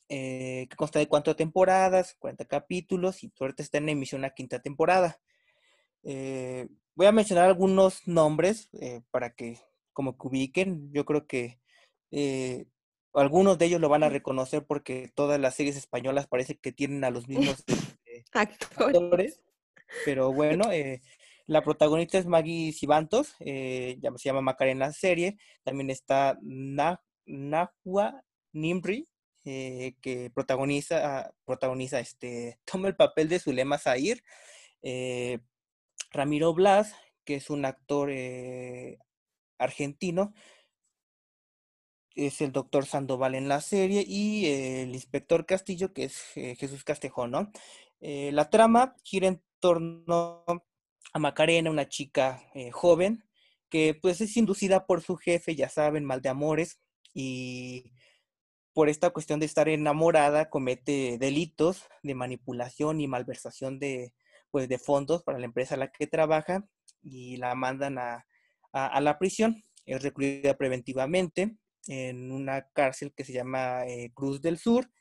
que consta de cuatro temporadas, 40 capítulos y ahorita está en emisión la quinta temporada. Voy a mencionar algunos nombres eh, para que como que ubiquen. Yo creo que eh, algunos de ellos lo van a reconocer porque todas las series españolas parece que tienen a los mismos este, actores. Pero bueno, eh, la protagonista es Maggie Cibantos, se llama Macarena la serie. También está Nahua Nimri, que protagoniza, protagoniza este, toma el papel de Zulema Zahir. Ramiro Blas, que es un actor eh, argentino, es el doctor Sandoval en la serie, y el inspector Castillo, que es eh, Jesús Castejón. Eh, la trama gira en torno a Macarena, una chica joven, que pues es inducida por su jefe, ya saben, mal de amores, y por esta cuestión de estar enamorada comete delitos de manipulación y malversación de, pues, de fondos para la empresa a la que trabaja y la mandan a, la prisión. Es recluida preventivamente en una cárcel que se llama eh, Cruz del Sur.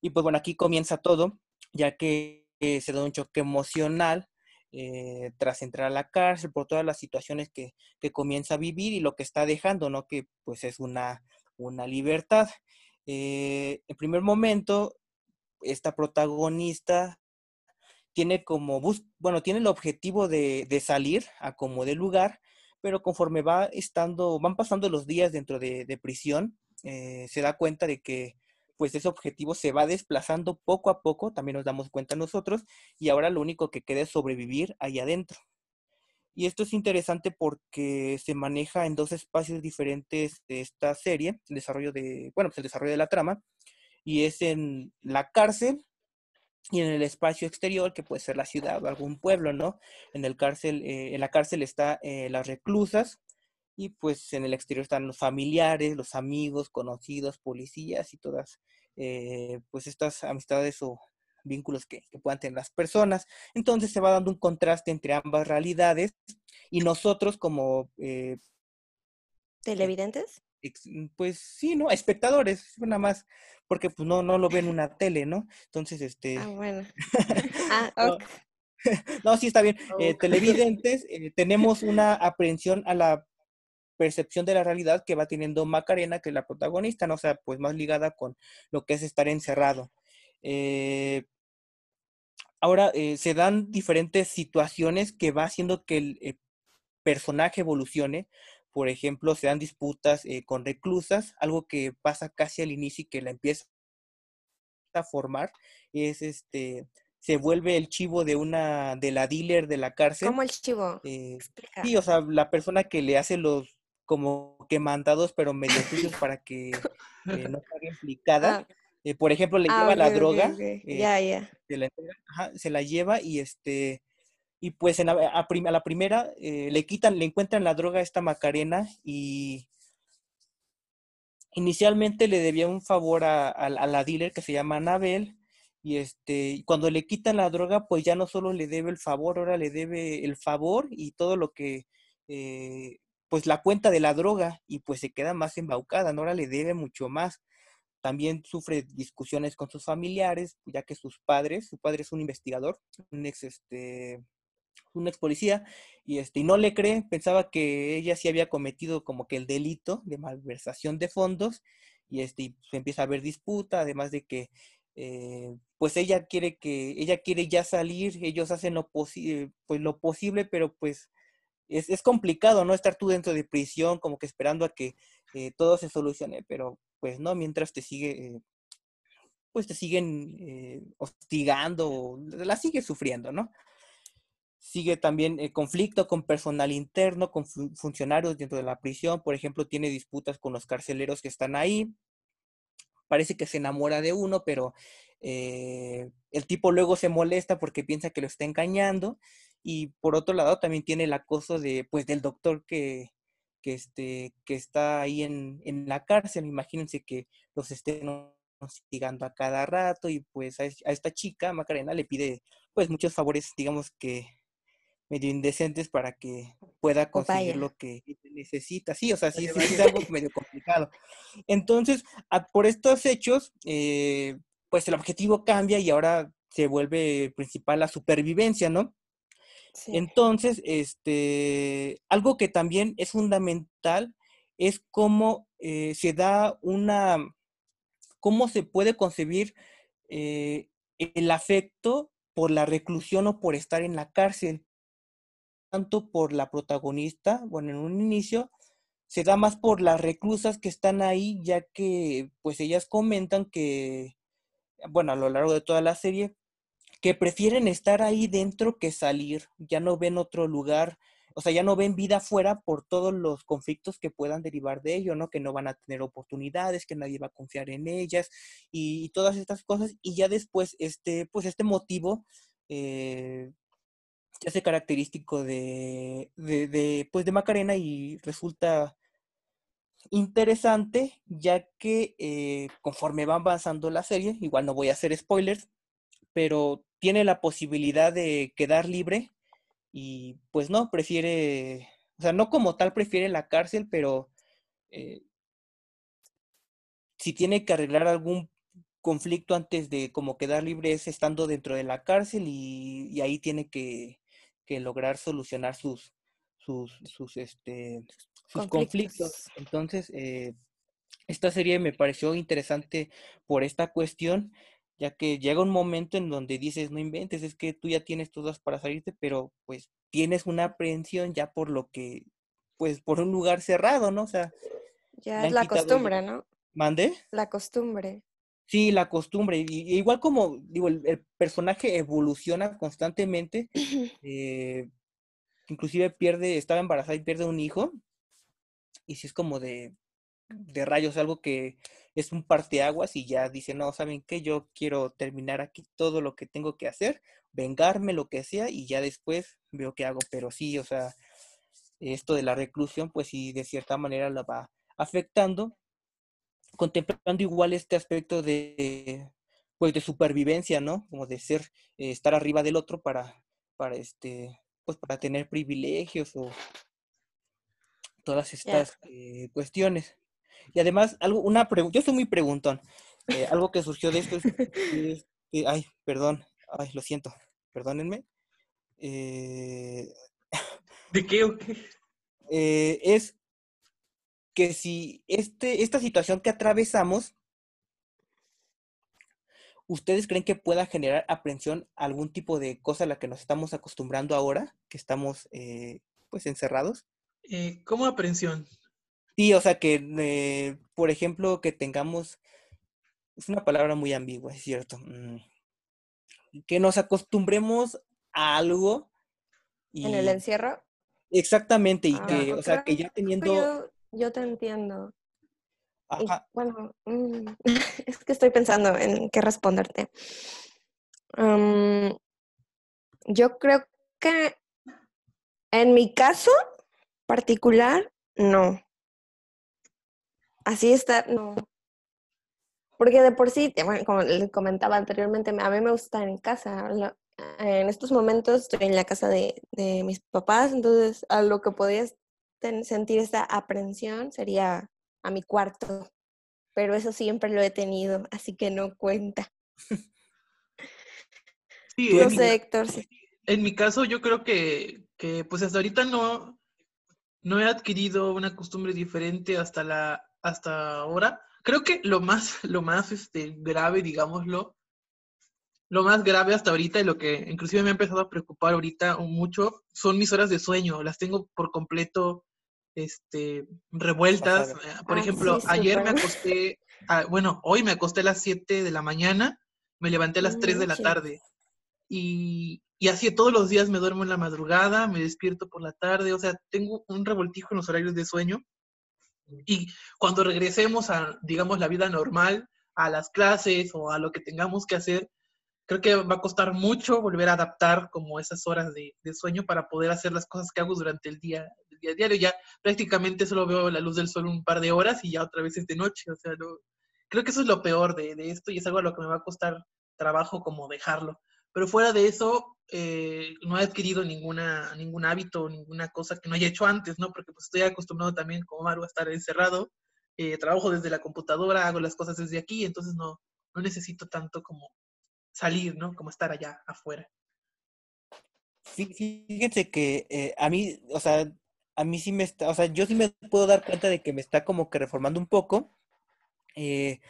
Y pues bueno, aquí comienza todo, ya que eh, se da un choque emocional eh, tras entrar a la cárcel por todas las situaciones que, comienza a vivir y lo que está dejando, ¿no? Que pues es una, una libertad. en primer momento, esta protagonista tiene como, bus bueno, tiene el objetivo de, salir a como de lugar, pero conforme va estando, van pasando los días dentro de, prisión, eh, se da cuenta de que pues ese objetivo se va desplazando poco a poco, también nos damos cuenta nosotros, y ahora lo único que queda es sobrevivir ahí adentro. Y esto es interesante porque se maneja en dos espacios diferentes de esta serie, el desarrollo de, bueno, pues el desarrollo de la trama, y es en la cárcel y en el espacio exterior, que puede ser la ciudad o algún pueblo, ¿no? En, el cárcel, eh, en la cárcel está eh, las reclusas y pues en el exterior están los familiares, los amigos, conocidos, policías y todas eh, pues estas amistades o vínculos que, puedan tener las personas. Entonces se va dando un contraste entre ambas realidades y nosotros como... ¿Televidentes? Pues sí, ¿no? Espectadores, nada más porque pues no, no lo ven en una tele, ¿no? Entonces, este... Ah, bueno. ah, okay. no, sí está bien. Eh, televidentes, eh, tenemos una aprehensión a la percepción de la realidad que va teniendo Macarena, que es la protagonista, ¿no? O sea, pues más ligada con lo que es estar encerrado. Eh, ahora, se dan diferentes situaciones que va haciendo que el personaje evolucione, por ejemplo, se dan disputas eh, con reclusas, algo que pasa casi al inicio y que la empieza a formar, es este, se vuelve el chivo de una, de la dealer de la cárcel. ¿Cómo el chivo? Eh, sí, o sea, la persona que le hace los como que mandados, pero medio suyos para que eh, no esté implicada. Ah. por ejemplo, le ah, lleva la droga. Ya, ya. se la lleva y este y pues en a, la primera eh, le quitan, le encuentran la droga a esta Macarena y inicialmente le debía un favor a, la dealer que se llama Anabel y este cuando le quitan la droga pues ya no solo le debe el favor, ahora le debe el favor y todo lo que eh, pues la cuenta de la droga y pues se queda más embaucada, ahora le debe mucho más. También sufre discusiones con sus familiares, ya que sus padres, su padre es un investigador, un ex este un ex policía, y, este, y no le cree, pensaba que ella sí había cometido como que el delito de malversación de fondos, y este, se empieza a haber disputa, además de que eh, pues ella quiere que, ella quiere ya salir, ellos hacen lo, posible pues lo posible, pero pues es, es, complicado, ¿no? Estar tú dentro de prisión, como que esperando a que eh, todo se solucione, pero pues no, mientras te sigue, eh, pues te siguen hostigando, la sigue sufriendo, ¿no? Sigue también el conflicto con personal interno, con funcionarios dentro de la prisión. Por ejemplo, tiene disputas con los carceleros que están ahí. Parece que se enamora de uno, pero eh, el tipo luego se molesta porque piensa que lo está engañando. Y por otro lado, también tiene el acoso de, pues, del doctor que, que, este, que está ahí en, en la cárcel. Imagínense que los estén hostigando a cada rato y pues a, esta chica, Macarena, le pide pues muchos favores, digamos que medio indecentes para que pueda conseguir lo que necesita. Sí, o sea, sí, sí, es algo medio complicado. Entonces, por estos hechos, eh, pues el objetivo cambia y ahora se vuelve principal la supervivencia, ¿no? Entonces, este, algo que también es fundamental es cómo eh, se da una, cómo se puede concebir eh, el afecto por la reclusión o por estar en la cárcel tanto por la protagonista, bueno, en un inicio, se da más por las reclusas que están ahí, ya que pues ellas comentan que, bueno, a lo largo de toda la serie, que prefieren estar ahí dentro que salir, ya no ven otro lugar, o sea, ya no ven vida afuera por todos los conflictos que puedan derivar de ello, ¿no? Que no van a tener oportunidades, que nadie va a confiar en ellas y, todas estas cosas. Y ya después, este, pues este motivo eh, se hace característico de, de, pues de Macarena y resulta interesante ya que eh, conforme va avanzando la serie, igual no voy a hacer spoilers, pero tiene la posibilidad de quedar libre y pues no, prefiere, o sea, no como tal prefiere la cárcel, pero eh, si tiene que arreglar algún conflicto antes de como quedar libre es estando dentro de la cárcel y ahí tiene que, que lograr solucionar sus, sus, sus, este, sus conflictos. Entonces, eh, esta serie me pareció interesante por esta cuestión, ya que llega un momento en donde dices, no inventes, es que tú ya tienes todas para salirte, pero pues tienes una aprehensión ya por lo que, pues por un lugar cerrado, ¿no? O sea... Ya es la costumbre, ¿no? ¿Mande? La costumbre. Sí, la costumbre. Y, igual como, digo, el, personaje evoluciona constantemente. Eh, inclusive pierde, estaba embarazada y pierde un hijo. Y si es como de, de rayos, algo que es un parteaguas y ya dice, no, ¿saben qué? Yo quiero terminar aquí todo lo que tengo que hacer, vengarme, lo que sea, y ya después veo qué hago. Pero sí, o sea, esto de la reclusión, pues sí, de cierta manera la va afectando contemplando igual este aspecto de, pues, de supervivencia, ¿no? Como de ser, eh, estar arriba del otro para, para, este, pues, para tener privilegios o todas estas eh, cuestiones. Y además, algo, una pregunta, yo soy muy preguntón. Eh, algo que surgió de esto es, ay, perdón, ay, lo siento, perdónenme. ¿De qué o qué? es que si este, esta situación que atravesamos, ¿ustedes creen que pueda generar aprensión algún tipo de cosa a la que nos estamos acostumbrando ahora, que estamos eh, pues encerrados? Eh, ¿Cómo aprensión? Sí, o sea que, eh, por ejemplo, que tengamos, es una palabra muy ambigua, es cierto, mm, que nos acostumbremos a algo. ¿En el encierro? Exactamente, y ah, que, o sea, que ya teniendo... Yo te entiendo. bueno, mm, es que estoy pensando en qué responderte. yo creo que en mi caso particular, no. Así está, no. Porque de por sí, bueno, como les comentaba anteriormente, a mí me gusta estar en casa. En estos momentos estoy en la casa de, de mis papás, entonces a lo que podía sentir esa aprensión sería a mi cuarto, pero eso siempre lo he tenido, así que no cuenta. Sí, no sé, Héctor. En mi caso, yo creo que, que, pues hasta ahorita no, no he adquirido una costumbre diferente hasta la hasta ahora. Creo que lo más, lo más este, grave, digámoslo, lo más grave hasta ahorita y lo que inclusive me ha empezado a preocupar ahorita mucho son mis horas de sueño. Las tengo por completo este, revueltas. Eh, por ah, ejemplo, ayer me acosté, ah, bueno, hoy me acosté a las 7 de la mañana, me levanté a las 3 de la tarde. Y, y así todos los días me duermo en la madrugada, me despierto por la tarde, o sea, tengo un revoltijo en los horarios de sueño. Y cuando regresemos a, digamos, la vida normal, a las clases o a lo que tengamos que hacer, creo que va a costar mucho volver a adaptar como esas horas de, de sueño para poder hacer las cosas que hago durante el día, día a diario, ya prácticamente solo veo la luz del sol un par de horas y ya otra vez es de noche, o sea, creo que eso es lo peor de, esto y es algo a lo que me va a costar trabajo como dejarlo. Pero fuera de eso, eh, no he adquirido ninguna, ningún hábito, ninguna cosa que no haya hecho antes, ¿no? Porque pues estoy acostumbrado también, como Maru, a estar encerrado, eh, trabajo desde la computadora, hago las cosas desde aquí, entonces no, no necesito tanto como salir, ¿no? Como estar allá afuera. Fíjense que eh, a mí, o sea, a mí sí me está, o sea, yo sí me puedo dar cuenta de que me está como que reformando un poco. Eh,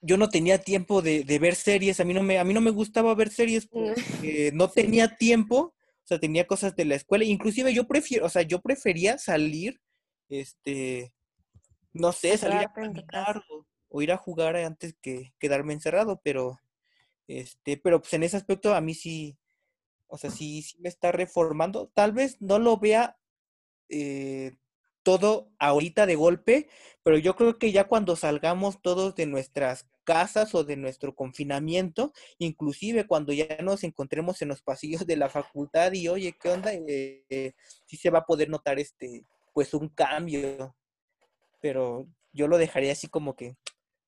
yo no tenía tiempo de, ver series, a mí no me, a mí no me gustaba ver series mm. porque no tenía tiempo, o sea, tenía cosas de la escuela, inclusive yo prefiero, o sea, yo prefería salir, este, no sé, salir a caminar o, ir a jugar antes que quedarme encerrado, pero, este, pero pues en ese aspecto a mí sí, o sea, sí, sí me está reformando, tal vez no lo vea eh, todo ahorita de golpe, pero yo creo que ya cuando salgamos todos de nuestras casas o de nuestro confinamiento, inclusive cuando ya nos encontremos en los pasillos de la facultad y oye, ¿qué onda? Eh, sí se va a poder notar este, pues un cambio, pero yo lo dejaría así como que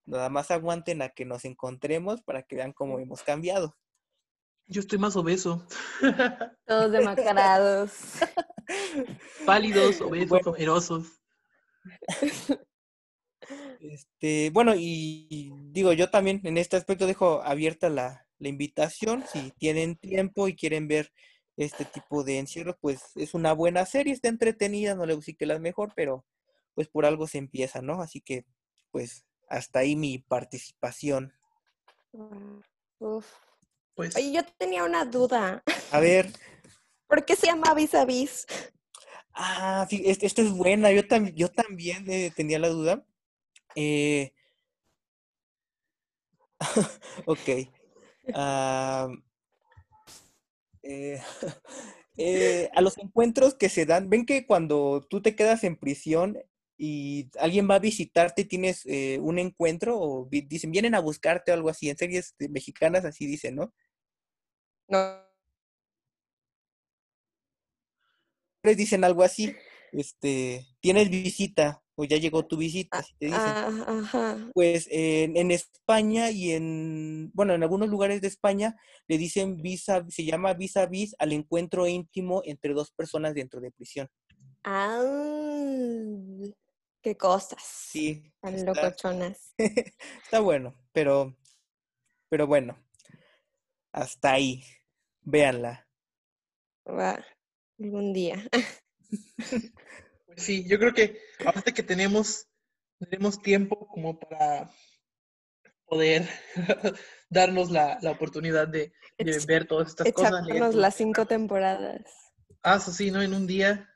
nada más aguanten a que nos encontremos para que vean cómo hemos cambiado. Yo estoy más obeso. Todos demacrados. Pálidos, obesos, ojerosos. Este, bueno, y digo, yo también en este aspecto dejo abierta la, invitación. Si tienen tiempo y quieren ver este tipo de encierros, pues es una buena serie, está entretenida, no le decir que la mejor, pero pues por algo se empieza, ¿no? Así que, pues, hasta ahí mi participación. Uf. Pues Oye, yo tenía una duda. A ver. ¿Por qué se llama vis a vis? Ah, sí, esto es buena. Yo, yo también eh, tenía la duda. Eh, ok. Ah, eh, eh, a los encuentros que se dan, ven que cuando tú te quedas en prisión y alguien va a visitarte, tienes eh, un encuentro o dicen, vienen a buscarte o algo así. En series mexicanas así dicen, ¿no? No. Dicen algo así, este, tienes visita o ya llegó tu visita, te dicen. Ah, pues en, España y en, bueno, en algunos lugares de España le dicen visa, se llama visa vis al encuentro íntimo entre dos personas dentro de prisión. Ah, qué cosas. Sí. Tan locochonas. está bueno, pero, pero bueno, hasta ahí. Véanla. Va, algún día. Sí, yo creo que ahorita que tenemos, tenemos tiempo como para poder darnos la, oportunidad de, ver todas estas cosas. Echarnos las cinco temporadas. Ah, eso sí, ¿no? En un día.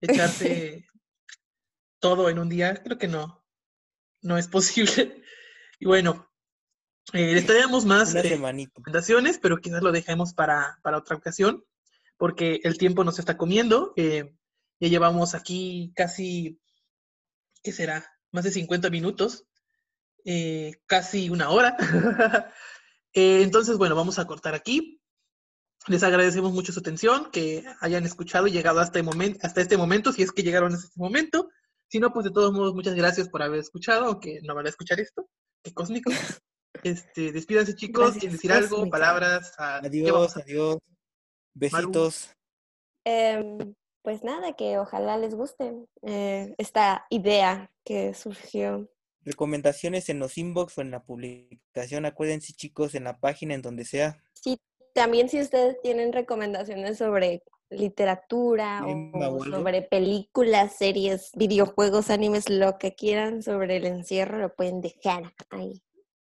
Echarse todo en un día, creo que no. No es posible. Y bueno, eh, les traemos más eh, recomendaciones, pero quizás lo dejemos para, para, otra ocasión, porque el tiempo nos está comiendo. Eh, ya llevamos aquí casi, ¿qué será? Más de 50 minutos, eh, casi una hora. Eh, entonces, bueno, vamos a cortar aquí. Les agradecemos mucho su atención, que hayan escuchado y llegado hasta, el hasta este momento, si es que llegaron hasta este momento. Si no, pues de todos modos, muchas gracias por haber escuchado, aunque no van a escuchar esto. Qué cósmico. Este, despídanse, chicos, quieren decir algo, palabras. adiós, adiós. Besitos. Em, pues nada, que ojalá les guste eh, esta idea que surgió. Recomendaciones en los inbox o en la publicación, acuérdense chicos, en la página, en donde sea. Sí, también si ustedes tienen recomendaciones sobre literatura o sobre películas, series, videojuegos, animes, lo que quieran sobre el encierro, lo pueden dejar ahí.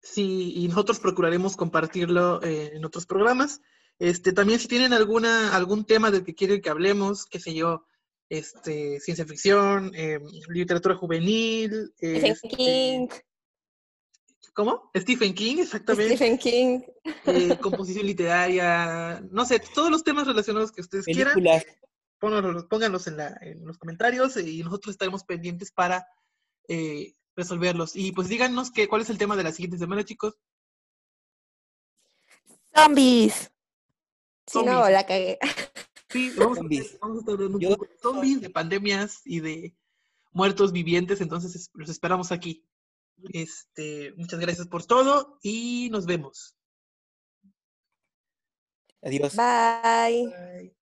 Sí, y nosotros procuraremos compartirlo eh, en otros programas. Este, también si tienen alguna, algún tema del que quieren que hablemos, qué sé yo, este, ciencia ficción, em, literatura juvenil. Stephen este, King. ¿Cómo? Stephen King, exactamente. Stephen King. Eh, composición literaria, no sé, todos los temas relacionados que ustedes quieran. Pónganlos, pónganlos en, la, en, los comentarios y nosotros estaremos pendientes para eh, resolverlos. Y pues díganos que, cuál es el tema de la siguiente semana, chicos. Zombies. Si no, la cagué. Sí, vamos, A, vamos a estar hablando un poco de zombies, de pandemias y de muertos vivientes, entonces los esperamos aquí. Este, muchas gracias por todo y nos vemos. Adiós. Bye. Bye.